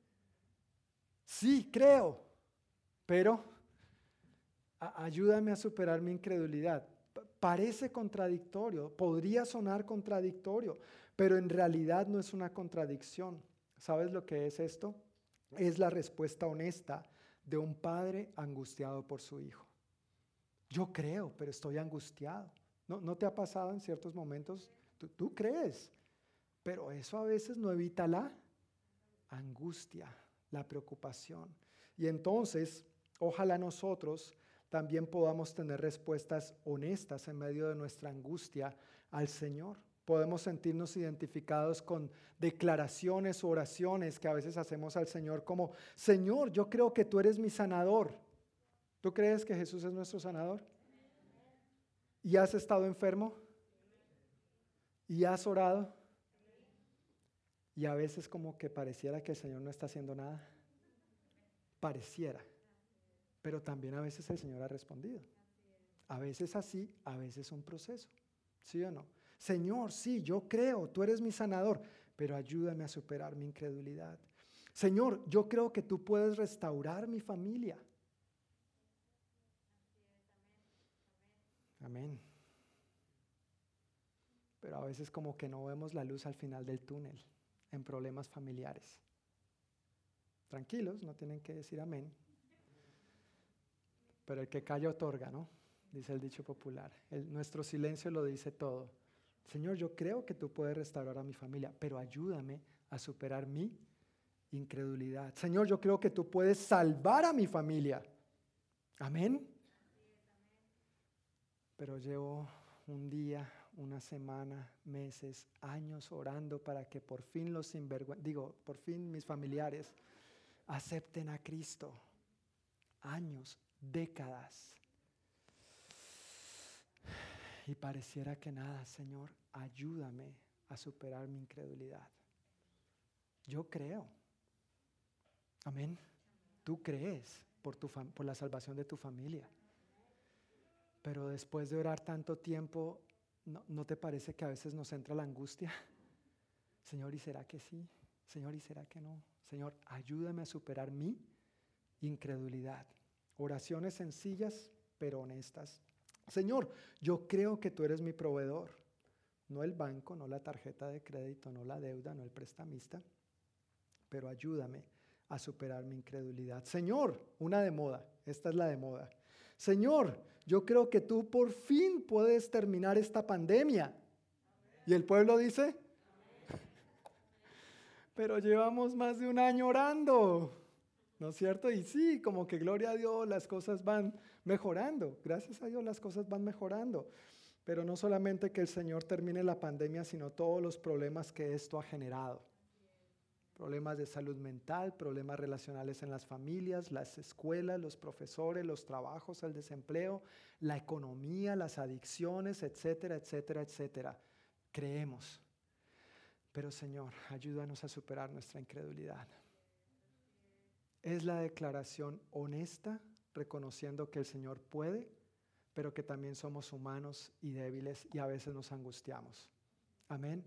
Sí, creo, pero ayúdame a superar mi incredulidad. Parece contradictorio, podría sonar contradictorio, pero en realidad no es una contradicción. ¿Sabes lo que es esto? Es la respuesta honesta de un padre angustiado por su hijo. Yo creo, pero estoy angustiado. ¿No, ¿No te ha pasado en ciertos momentos? Tú crees, pero eso a veces no evita la angustia, la preocupación. Y entonces, ojalá nosotros también podamos tener respuestas honestas en medio de nuestra angustia al Señor. Podemos sentirnos identificados con declaraciones oraciones que a veces hacemos al Señor como, Señor, yo creo que tú eres mi sanador. ¿Tú crees que Jesús es nuestro sanador? ¿Y has estado enfermo? ¿Y has orado? Y a veces como que pareciera que el Señor no está haciendo nada. Pareciera. Pero también a veces el Señor ha respondido. A veces así, a veces un proceso. ¿Sí o no? Señor, sí, yo creo, tú eres mi sanador, pero ayúdame a superar mi incredulidad. Señor, yo creo que tú puedes restaurar mi familia. Amén. Pero a veces como que no vemos la luz al final del túnel en problemas familiares. Tranquilos, no tienen que decir amén. Pero el que calla otorga, ¿no? Dice el dicho popular. nuestro silencio lo dice todo. Señor, yo creo que tú puedes restaurar a mi familia, pero ayúdame a superar mi incredulidad. Señor, yo creo que tú puedes salvar a mi familia. Amén. Pero llevo un día, una semana, meses, años orando para que por fin los sinvergüenzas, digo, por fin mis familiares acepten a Cristo. Años, décadas. Y pareciera que nada, Señor, ayúdame a superar mi incredulidad. Yo creo. Amén. Tú crees por, tu por la salvación de tu familia. Pero después de orar tanto tiempo, ¿no, te parece que a veces nos entra la angustia? Señor, ¿y será que sí? Señor, ¿y será que no? Señor, ayúdame a superar mi incredulidad. Oraciones sencillas, pero honestas. Señor, yo creo que tú eres mi proveedor. No el banco, no la tarjeta de crédito, no la deuda, no el prestamista, pero ayúdame a superar mi incredulidad. Señor, una de moda, esta es la de moda. Señor, yo creo que tú por fin puedes terminar esta pandemia. Y el pueblo dice, pero llevamos más de un año orando, ¿no es cierto? Y sí, como que gloria a Dios, las cosas van mejorando, gracias a Dios las cosas van mejorando. Pero no solamente que el Señor termine la pandemia, sino todos los problemas que esto ha generado problemas de salud mental, problemas relacionales en las familias, las escuelas, los profesores, los trabajos, el desempleo, la economía, las adicciones, etcétera, etcétera, etcétera. Creemos. Pero Señor, ayúdanos a superar nuestra incredulidad. Es la declaración honesta, reconociendo que el Señor puede, pero que también somos humanos y débiles y a veces nos angustiamos. Amén.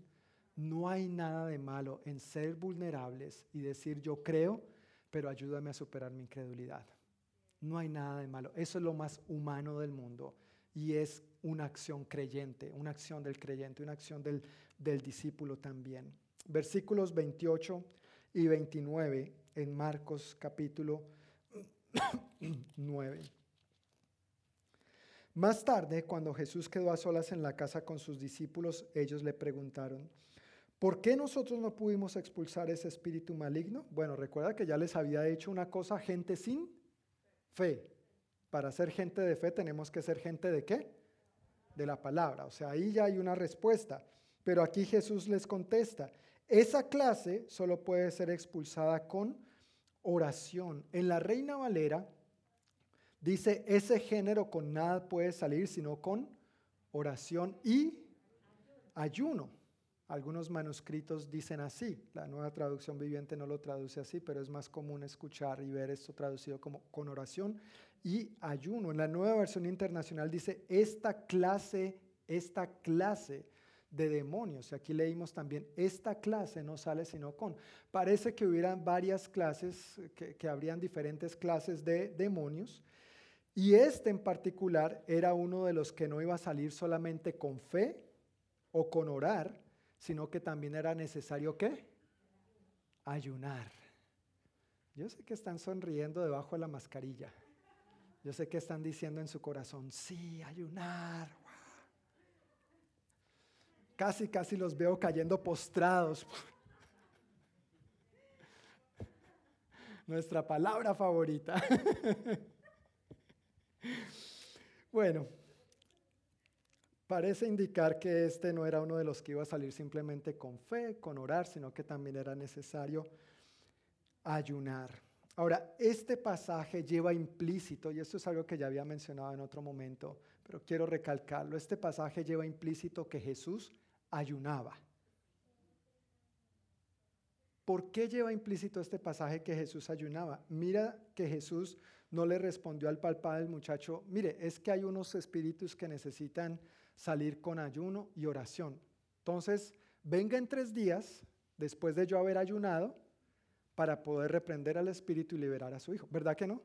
No hay nada de malo en ser vulnerables y decir yo creo, pero ayúdame a superar mi incredulidad. No hay nada de malo. Eso es lo más humano del mundo y es una acción creyente, una acción del creyente, una acción del, del discípulo también. Versículos 28 y 29 en Marcos capítulo 9. Más tarde, cuando Jesús quedó a solas en la casa con sus discípulos, ellos le preguntaron, ¿Por qué nosotros no pudimos expulsar ese espíritu maligno? Bueno, recuerda que ya les había dicho una cosa, gente sin fe. Para ser gente de fe tenemos que ser gente de qué? De la palabra. O sea, ahí ya hay una respuesta. Pero aquí Jesús les contesta, esa clase solo puede ser expulsada con oración. En la Reina Valera dice, ese género con nada puede salir sino con oración y ayuno. Algunos manuscritos dicen así, la nueva traducción viviente no lo traduce así, pero es más común escuchar y ver esto traducido como con oración y ayuno. En la nueva versión internacional dice esta clase, esta clase de demonios. Y aquí leímos también, esta clase no sale sino con. Parece que hubieran varias clases, que, que habrían diferentes clases de demonios. Y este en particular era uno de los que no iba a salir solamente con fe o con orar, sino que también era necesario qué? Ayunar. Yo sé que están sonriendo debajo de la mascarilla. Yo sé que están diciendo en su corazón, sí, ayunar. Casi, casi los veo cayendo postrados. Nuestra palabra favorita. bueno, parece indicar que este no era uno de los que iba a salir simplemente con fe, con orar, sino que también era necesario ayunar. Ahora, este pasaje lleva implícito, y esto es algo que ya había mencionado en otro momento, pero quiero recalcarlo, este pasaje lleva implícito que Jesús ayunaba. ¿Por qué lleva implícito este pasaje que Jesús ayunaba? Mira que Jesús no le respondió al palpado del muchacho, mire, es que hay unos espíritus que necesitan salir con ayuno y oración. Entonces, venga en tres días, después de yo haber ayunado, para poder reprender al espíritu y liberar a su hijo. ¿Verdad que no?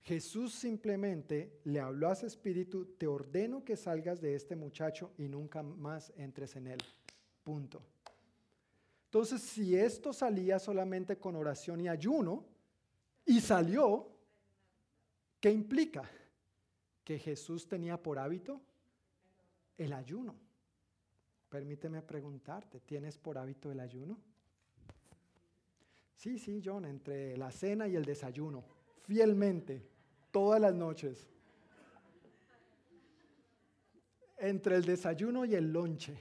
Jesús simplemente le habló a ese espíritu, te ordeno que salgas de este muchacho y nunca más entres en él. Punto. Entonces, si esto salía solamente con oración y ayuno, y salió, ¿qué implica? Que Jesús tenía por hábito el ayuno. Permíteme preguntarte, ¿tienes por hábito el ayuno? Sí, sí, John, entre la cena y el desayuno, fielmente, todas las noches. Entre el desayuno y el lonche.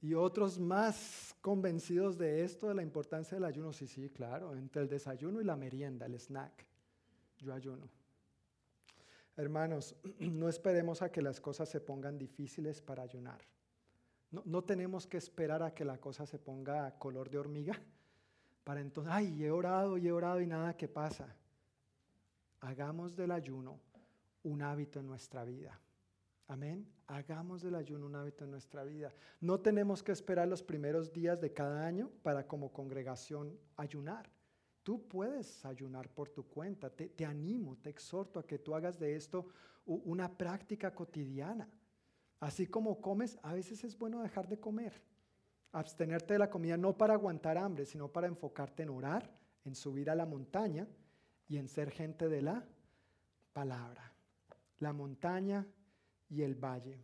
Y otros más convencidos de esto, de la importancia del ayuno. Sí, sí, claro, entre el desayuno y la merienda, el snack. Yo ayuno. Hermanos, no esperemos a que las cosas se pongan difíciles para ayunar. No, tenemos que esperar a que la cosa se ponga color de hormiga para entonces, ay, he orado y he orado y nada que pasa. Hagamos del ayuno un hábito en nuestra vida. Amén. Hagamos del ayuno un hábito en nuestra vida. No tenemos que esperar los primeros días de cada año para como congregación ayunar. Tú puedes ayunar por tu cuenta. Te, animo, te exhorto a que tú hagas de esto una práctica cotidiana. Así como comes, a veces es bueno dejar de comer. Abstenerte de la comida no para aguantar hambre, sino para enfocarte en orar, en subir a la montaña y en ser gente de la palabra. La montaña y el valle.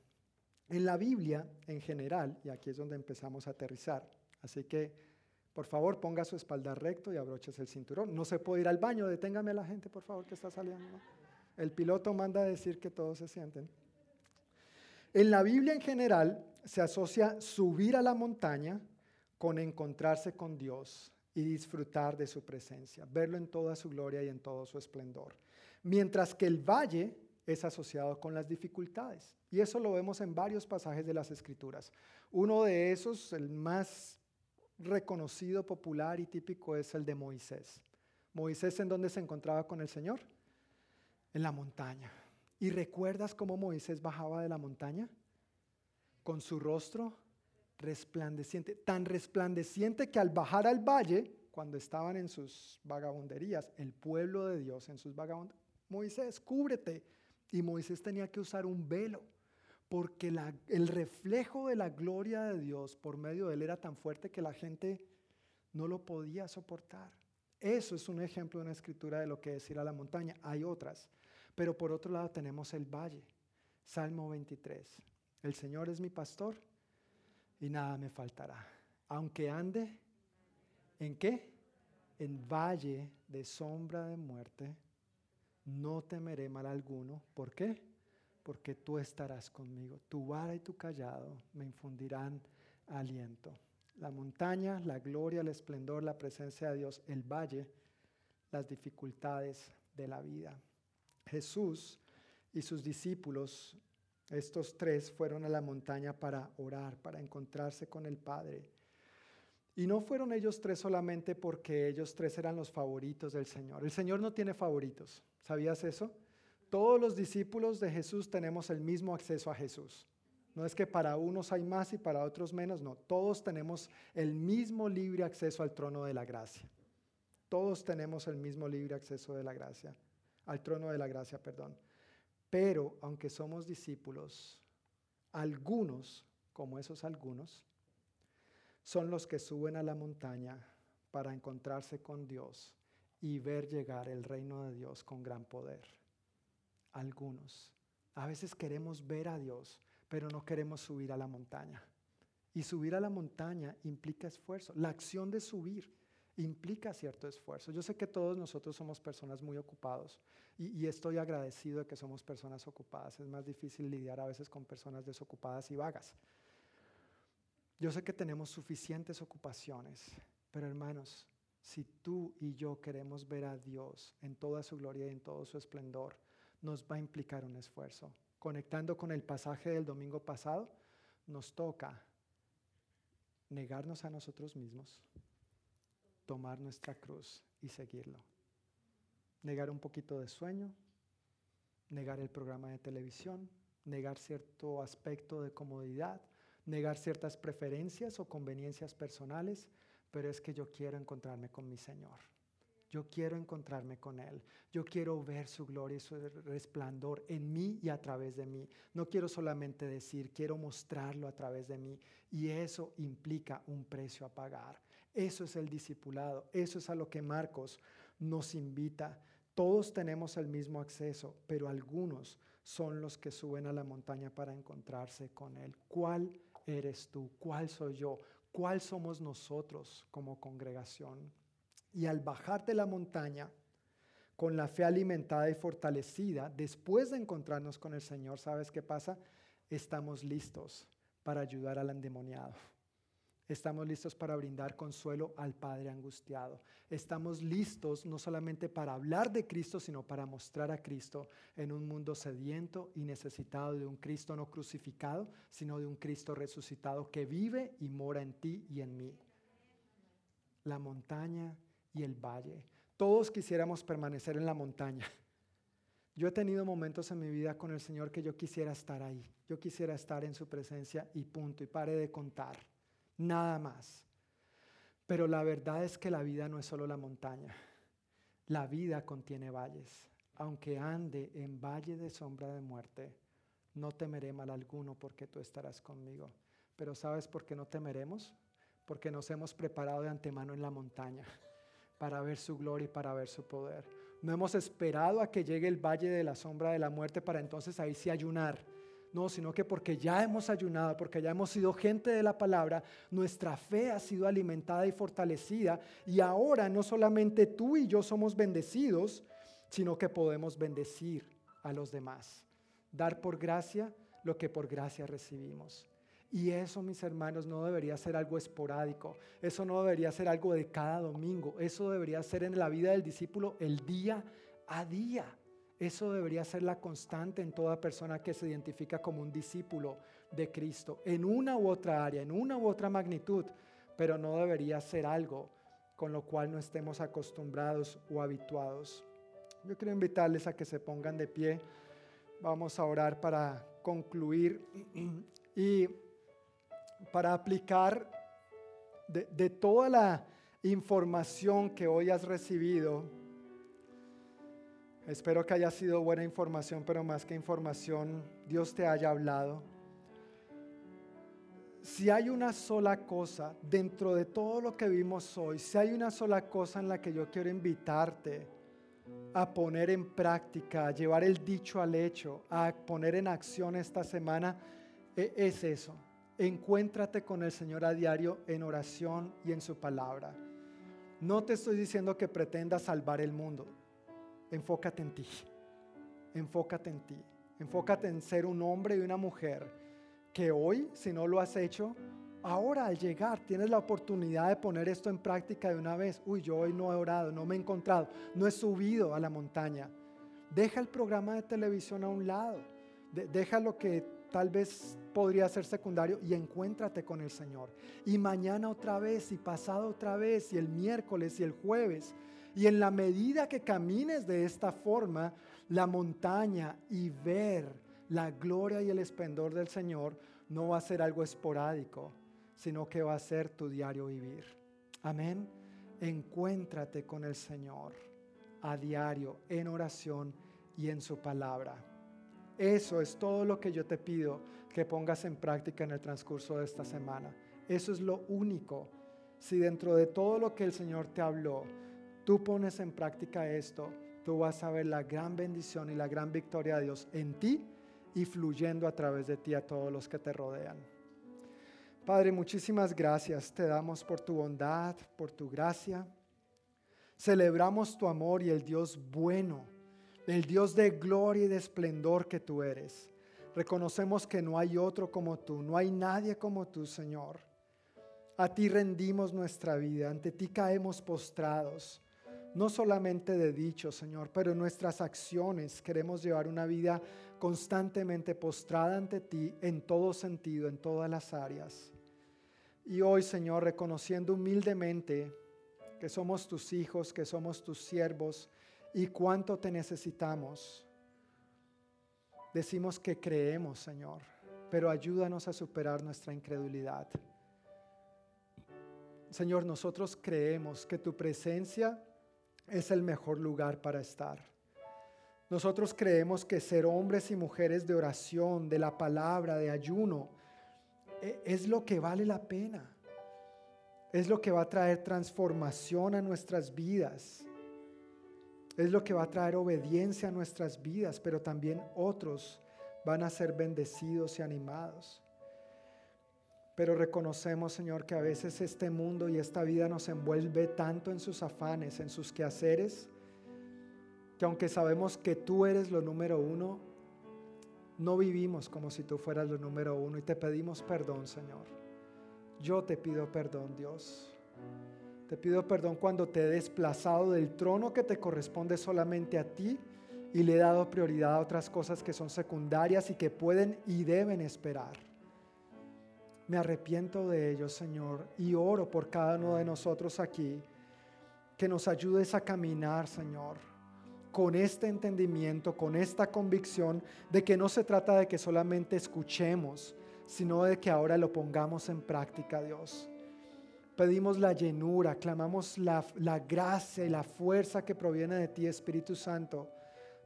En la Biblia, en general, y aquí es donde empezamos a aterrizar, así que por favor ponga su espalda recto y abroches el cinturón. No se puede ir al baño, deténgame a la gente, por favor, que está saliendo. El piloto manda decir que todos se sienten. En la Biblia en general se asocia subir a la montaña con encontrarse con Dios y disfrutar de su presencia, verlo en toda su gloria y en todo su esplendor. Mientras que el valle es asociado con las dificultades. Y eso lo vemos en varios pasajes de las Escrituras. Uno de esos, el más reconocido, popular y típico, es el de Moisés. Moisés en donde se encontraba con el Señor? En la montaña. ¿Y recuerdas cómo Moisés bajaba de la montaña? Con su rostro resplandeciente, tan resplandeciente que al bajar al valle, cuando estaban en sus vagabunderías, el pueblo de Dios en sus vagabunderías, Moisés, cúbrete. Y Moisés tenía que usar un velo, porque el reflejo de la gloria de Dios por medio de él era tan fuerte que la gente no lo podía soportar. Eso es un ejemplo de una escritura de lo que es ir a la montaña. Hay otras. Pero por otro lado tenemos el valle. Salmo 23. El Señor es mi pastor y nada me faltará. Aunque ande, ¿en qué? En valle de sombra de muerte, no temeré mal alguno. ¿Por qué? Porque tú estarás conmigo. Tu vara y tu callado me infundirán aliento. La montaña, la gloria, el esplendor, la presencia de Dios, el valle, las dificultades de la vida. Jesús y sus discípulos, estos tres, fueron a la montaña para orar, para encontrarse con el Padre. Y no fueron ellos tres solamente porque ellos tres eran los favoritos del Señor. El Señor no tiene favoritos. ¿Sabías eso? Todos los discípulos de Jesús tenemos el mismo acceso a Jesús. No es que para unos hay más y para otros menos, no. Todos tenemos el mismo libre acceso al trono de la gracia. Todos tenemos el mismo libre acceso de la gracia, al trono de la gracia, perdón. Pero aunque somos discípulos, algunos, como esos algunos, son los que suben a la montaña para encontrarse con Dios y ver llegar el reino de Dios con gran poder. Algunos. A veces queremos ver a Dios, pero no queremos subir a la montaña. Y subir a la montaña implica esfuerzo. La acción de subir implica cierto esfuerzo. Yo sé que todos nosotros somos personas muy ocupados y, estoy agradecido de que somos personas ocupadas. Es más difícil lidiar a veces con personas desocupadas y vagas. Yo sé que tenemos suficientes ocupaciones, pero hermanos, si tú y yo queremos ver a Dios en toda su gloria y en todo su esplendor, nos va a implicar un esfuerzo. Conectando con el pasaje del domingo pasado, nos toca negarnos a nosotros mismos, tomar nuestra cruz y seguirlo. Negar un poquito de sueño, negar el programa de televisión, negar cierto aspecto de comodidad, negar ciertas preferencias o conveniencias personales, pero es que yo quiero encontrarme con mi Señor. Yo quiero encontrarme con Él. Yo quiero ver su gloria y su resplandor en mí y a través de mí. No quiero solamente decir, quiero mostrarlo a través de mí. Y eso implica un precio a pagar. Eso es el discipulado. Eso es a lo que Marcos nos invita. Todos tenemos el mismo acceso, pero algunos son los que suben a la montaña para encontrarse con Él. ¿Cuál eres tú? ¿Cuál soy yo? ¿Cuál somos nosotros como congregación? Y al bajarte la montaña, con la fe alimentada y fortalecida, después de encontrarnos con el Señor, ¿sabes qué pasa? Estamos listos para ayudar al endemoniado. Estamos listos para brindar consuelo al Padre angustiado. Estamos listos no solamente para hablar de Cristo, sino para mostrar a Cristo en un mundo sediento y necesitado de un Cristo no crucificado, sino de un Cristo resucitado que vive y mora en ti y en mí. La montaña y el valle. Todos quisiéramos permanecer en la montaña. Yo he tenido momentos en mi vida con el Señor que yo quisiera estar ahí. Yo quisiera estar en su presencia y punto. Y pare de contar. Nada más. Pero la verdad es que la vida no es solo la montaña. La vida contiene valles. Aunque ande en valle de sombra de muerte, no temeré mal alguno porque tú estarás conmigo. Pero ¿sabes por qué no temeremos? Porque nos hemos preparado de antemano en la montaña para ver su gloria y para ver su poder. No hemos esperado a que llegue el valle de la sombra de la muerte para entonces ahí sí ayunar. No, sino que porque ya hemos ayunado, porque ya hemos sido gente de la palabra, nuestra fe ha sido alimentada y fortalecida y ahora no solamente tú y yo somos bendecidos, sino que podemos bendecir a los demás. Dar por gracia lo que por gracia recibimos. Y eso, mis hermanos, no debería ser algo esporádico. Eso no debería ser algo de cada domingo. Eso debería ser en la vida del discípulo el día a día. Eso debería ser la constante en toda persona que se identifica como un discípulo de Cristo, en una u otra área, en una u otra magnitud, pero no debería ser algo con lo cual no estemos acostumbrados o habituados. Yo quiero invitarles a que se pongan de pie. Vamos a orar para concluir. Y para aplicar de, toda la información que hoy has recibido. Espero que haya sido buena información, pero más que información, Dios te haya hablado. Si hay una sola cosa dentro de todo lo que vimos hoy, si hay una sola cosa en la que yo quiero invitarte a poner en práctica, a llevar el dicho al hecho, a poner en acción esta semana, e, es eso Encuéntrate con el Señor a diario en oración y en su palabra. No te estoy diciendo que pretendas salvar el mundo. Enfócate en ti. Enfócate en ti. Enfócate en ser un hombre y una mujer que hoy, si no lo has hecho, ahora al llegar tienes la oportunidad de poner esto en práctica de una vez. Uy, yo hoy no he orado, no me he encontrado, no he subido a la montaña. Deja el programa de televisión a un lado. deja lo que tal vez podría ser secundario y encuéntrate con el Señor. Y mañana otra vez, y pasado otra vez, y el miércoles y el jueves. Y en la medida que camines de esta forma, la montaña y ver la gloria y el esplendor del Señor no va a ser algo esporádico, sino que va a ser tu diario vivir. Amén. Encuéntrate con el Señor a diario en oración y en su palabra. Eso es todo lo que yo te pido que pongas en práctica en el transcurso de esta semana. Eso es lo único. Si dentro de todo lo que el Señor te habló, tú pones en práctica esto, tú vas a ver la gran bendición y la gran victoria de Dios en ti y fluyendo a través de ti a todos los que te rodean. Padre, muchísimas gracias te damos por tu bondad, por tu gracia. Celebramos tu amor y el Dios bueno, el Dios de gloria y de esplendor que tú eres. Reconocemos que no hay otro como tú, no hay nadie como tú, Señor. A ti rendimos nuestra vida, ante ti caemos postrados, no solamente de dicho, Señor, pero en nuestras acciones queremos llevar una vida constantemente postrada ante ti en todo sentido, en todas las áreas. Y hoy, Señor, reconociendo humildemente que somos tus hijos, que somos tus siervos y cuánto te necesitamos. Decimos que creemos, Señor, pero ayúdanos a superar nuestra incredulidad. Señor, nosotros creemos que tu presencia es el mejor lugar para estar. Nosotros creemos que ser hombres y mujeres de oración, de la palabra, de ayuno, e, es lo que vale la pena es lo que va a traer transformación a nuestras vidas. Es lo que va a traer obediencia a nuestras vidas, pero también otros van a ser bendecidos y animados. Pero reconocemos, Señor, que a veces este mundo y esta vida nos envuelve tanto en sus afanes, en sus quehaceres, que aunque sabemos que tú eres lo número uno, no vivimos como si tú fueras lo número uno y te pedimos perdón, Señor. Yo te pido perdón, Dios. Te pido perdón cuando te he desplazado del trono que te corresponde solamente a ti y le he dado prioridad a otras cosas que son secundarias y que pueden y deben esperar. Me arrepiento de ello, Señor, y oro por cada uno de nosotros aquí, que nos ayudes a caminar, Señor, con este entendimiento, con esta convicción de que no se trata de que solamente escuchemos, sino de que ahora lo pongamos en práctica, Dios. Pedimos la llenura, clamamos la, la gracia y la fuerza que proviene de ti, Espíritu Santo,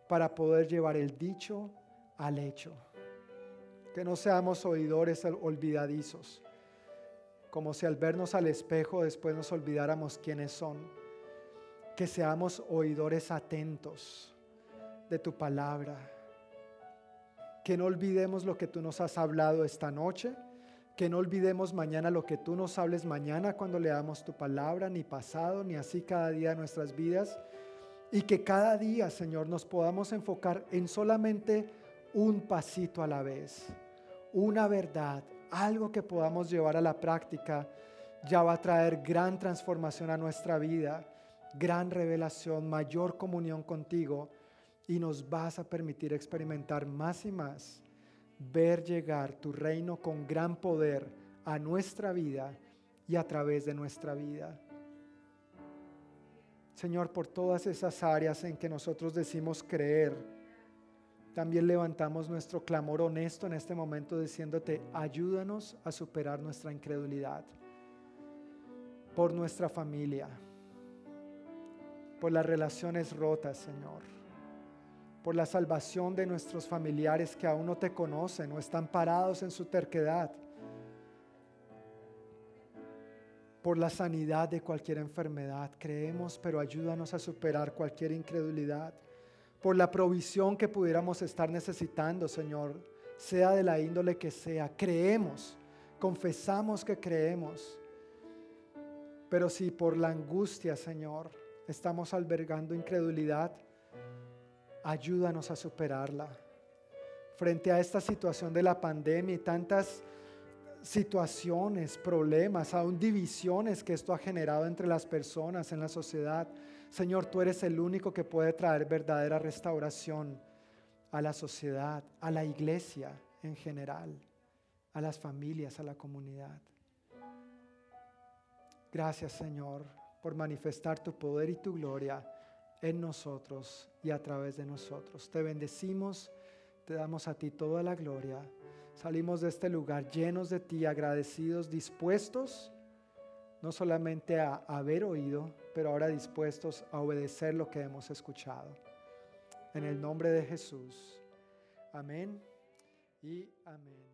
para poder llevar el dicho al hecho. Que no seamos oidores olvidadizos, como si al vernos al espejo después nos olvidáramos quiénes son. Que seamos oidores atentos de tu palabra que no olvidemos lo que tú nos has hablado esta noche, que no olvidemos mañana lo que tú nos hables mañana cuando leamos tu palabra, ni pasado, ni así cada día de nuestras vidas, y que cada día, Señor, nos podamos enfocar en solamente un pasito a la vez, una verdad, algo que podamos llevar a la práctica, ya va a traer gran transformación a nuestra vida, gran revelación, mayor comunión contigo y nos vas a permitir experimentar más y más, ver llegar tu reino con gran poder a nuestra vida y a través de nuestra vida. Señor, por todas esas áreas en que nosotros decimos creer, también levantamos nuestro clamor honesto en este momento diciéndote, ayúdanos a superar nuestra incredulidad por nuestra familia, por las relaciones rotas, Señor por la salvación de nuestros familiares que aún no te conocen o están parados en su terquedad, por la sanidad de cualquier enfermedad. Creemos, pero ayúdanos a superar cualquier incredulidad, por la provisión que pudiéramos estar necesitando, Señor, sea de la índole que sea. Creemos, confesamos que creemos, pero si por la angustia, Señor, estamos albergando incredulidad, ayúdanos a superarla. Frente a esta situación de la pandemia y tantas situaciones, problemas, aún divisiones que esto ha generado entre las personas en la sociedad, Señor, tú eres el único que puede traer verdadera restauración a la sociedad, a la iglesia en general, a las familias, a la comunidad. Gracias, Señor, por manifestar tu poder y tu gloria en nosotros y a través de nosotros. Te bendecimos, te damos a ti toda la gloria. Salimos de este lugar llenos de ti, agradecidos, dispuestos no solamente a haber oído, pero ahora dispuestos a obedecer lo que hemos escuchado. En el nombre de Jesús. Amén y amén.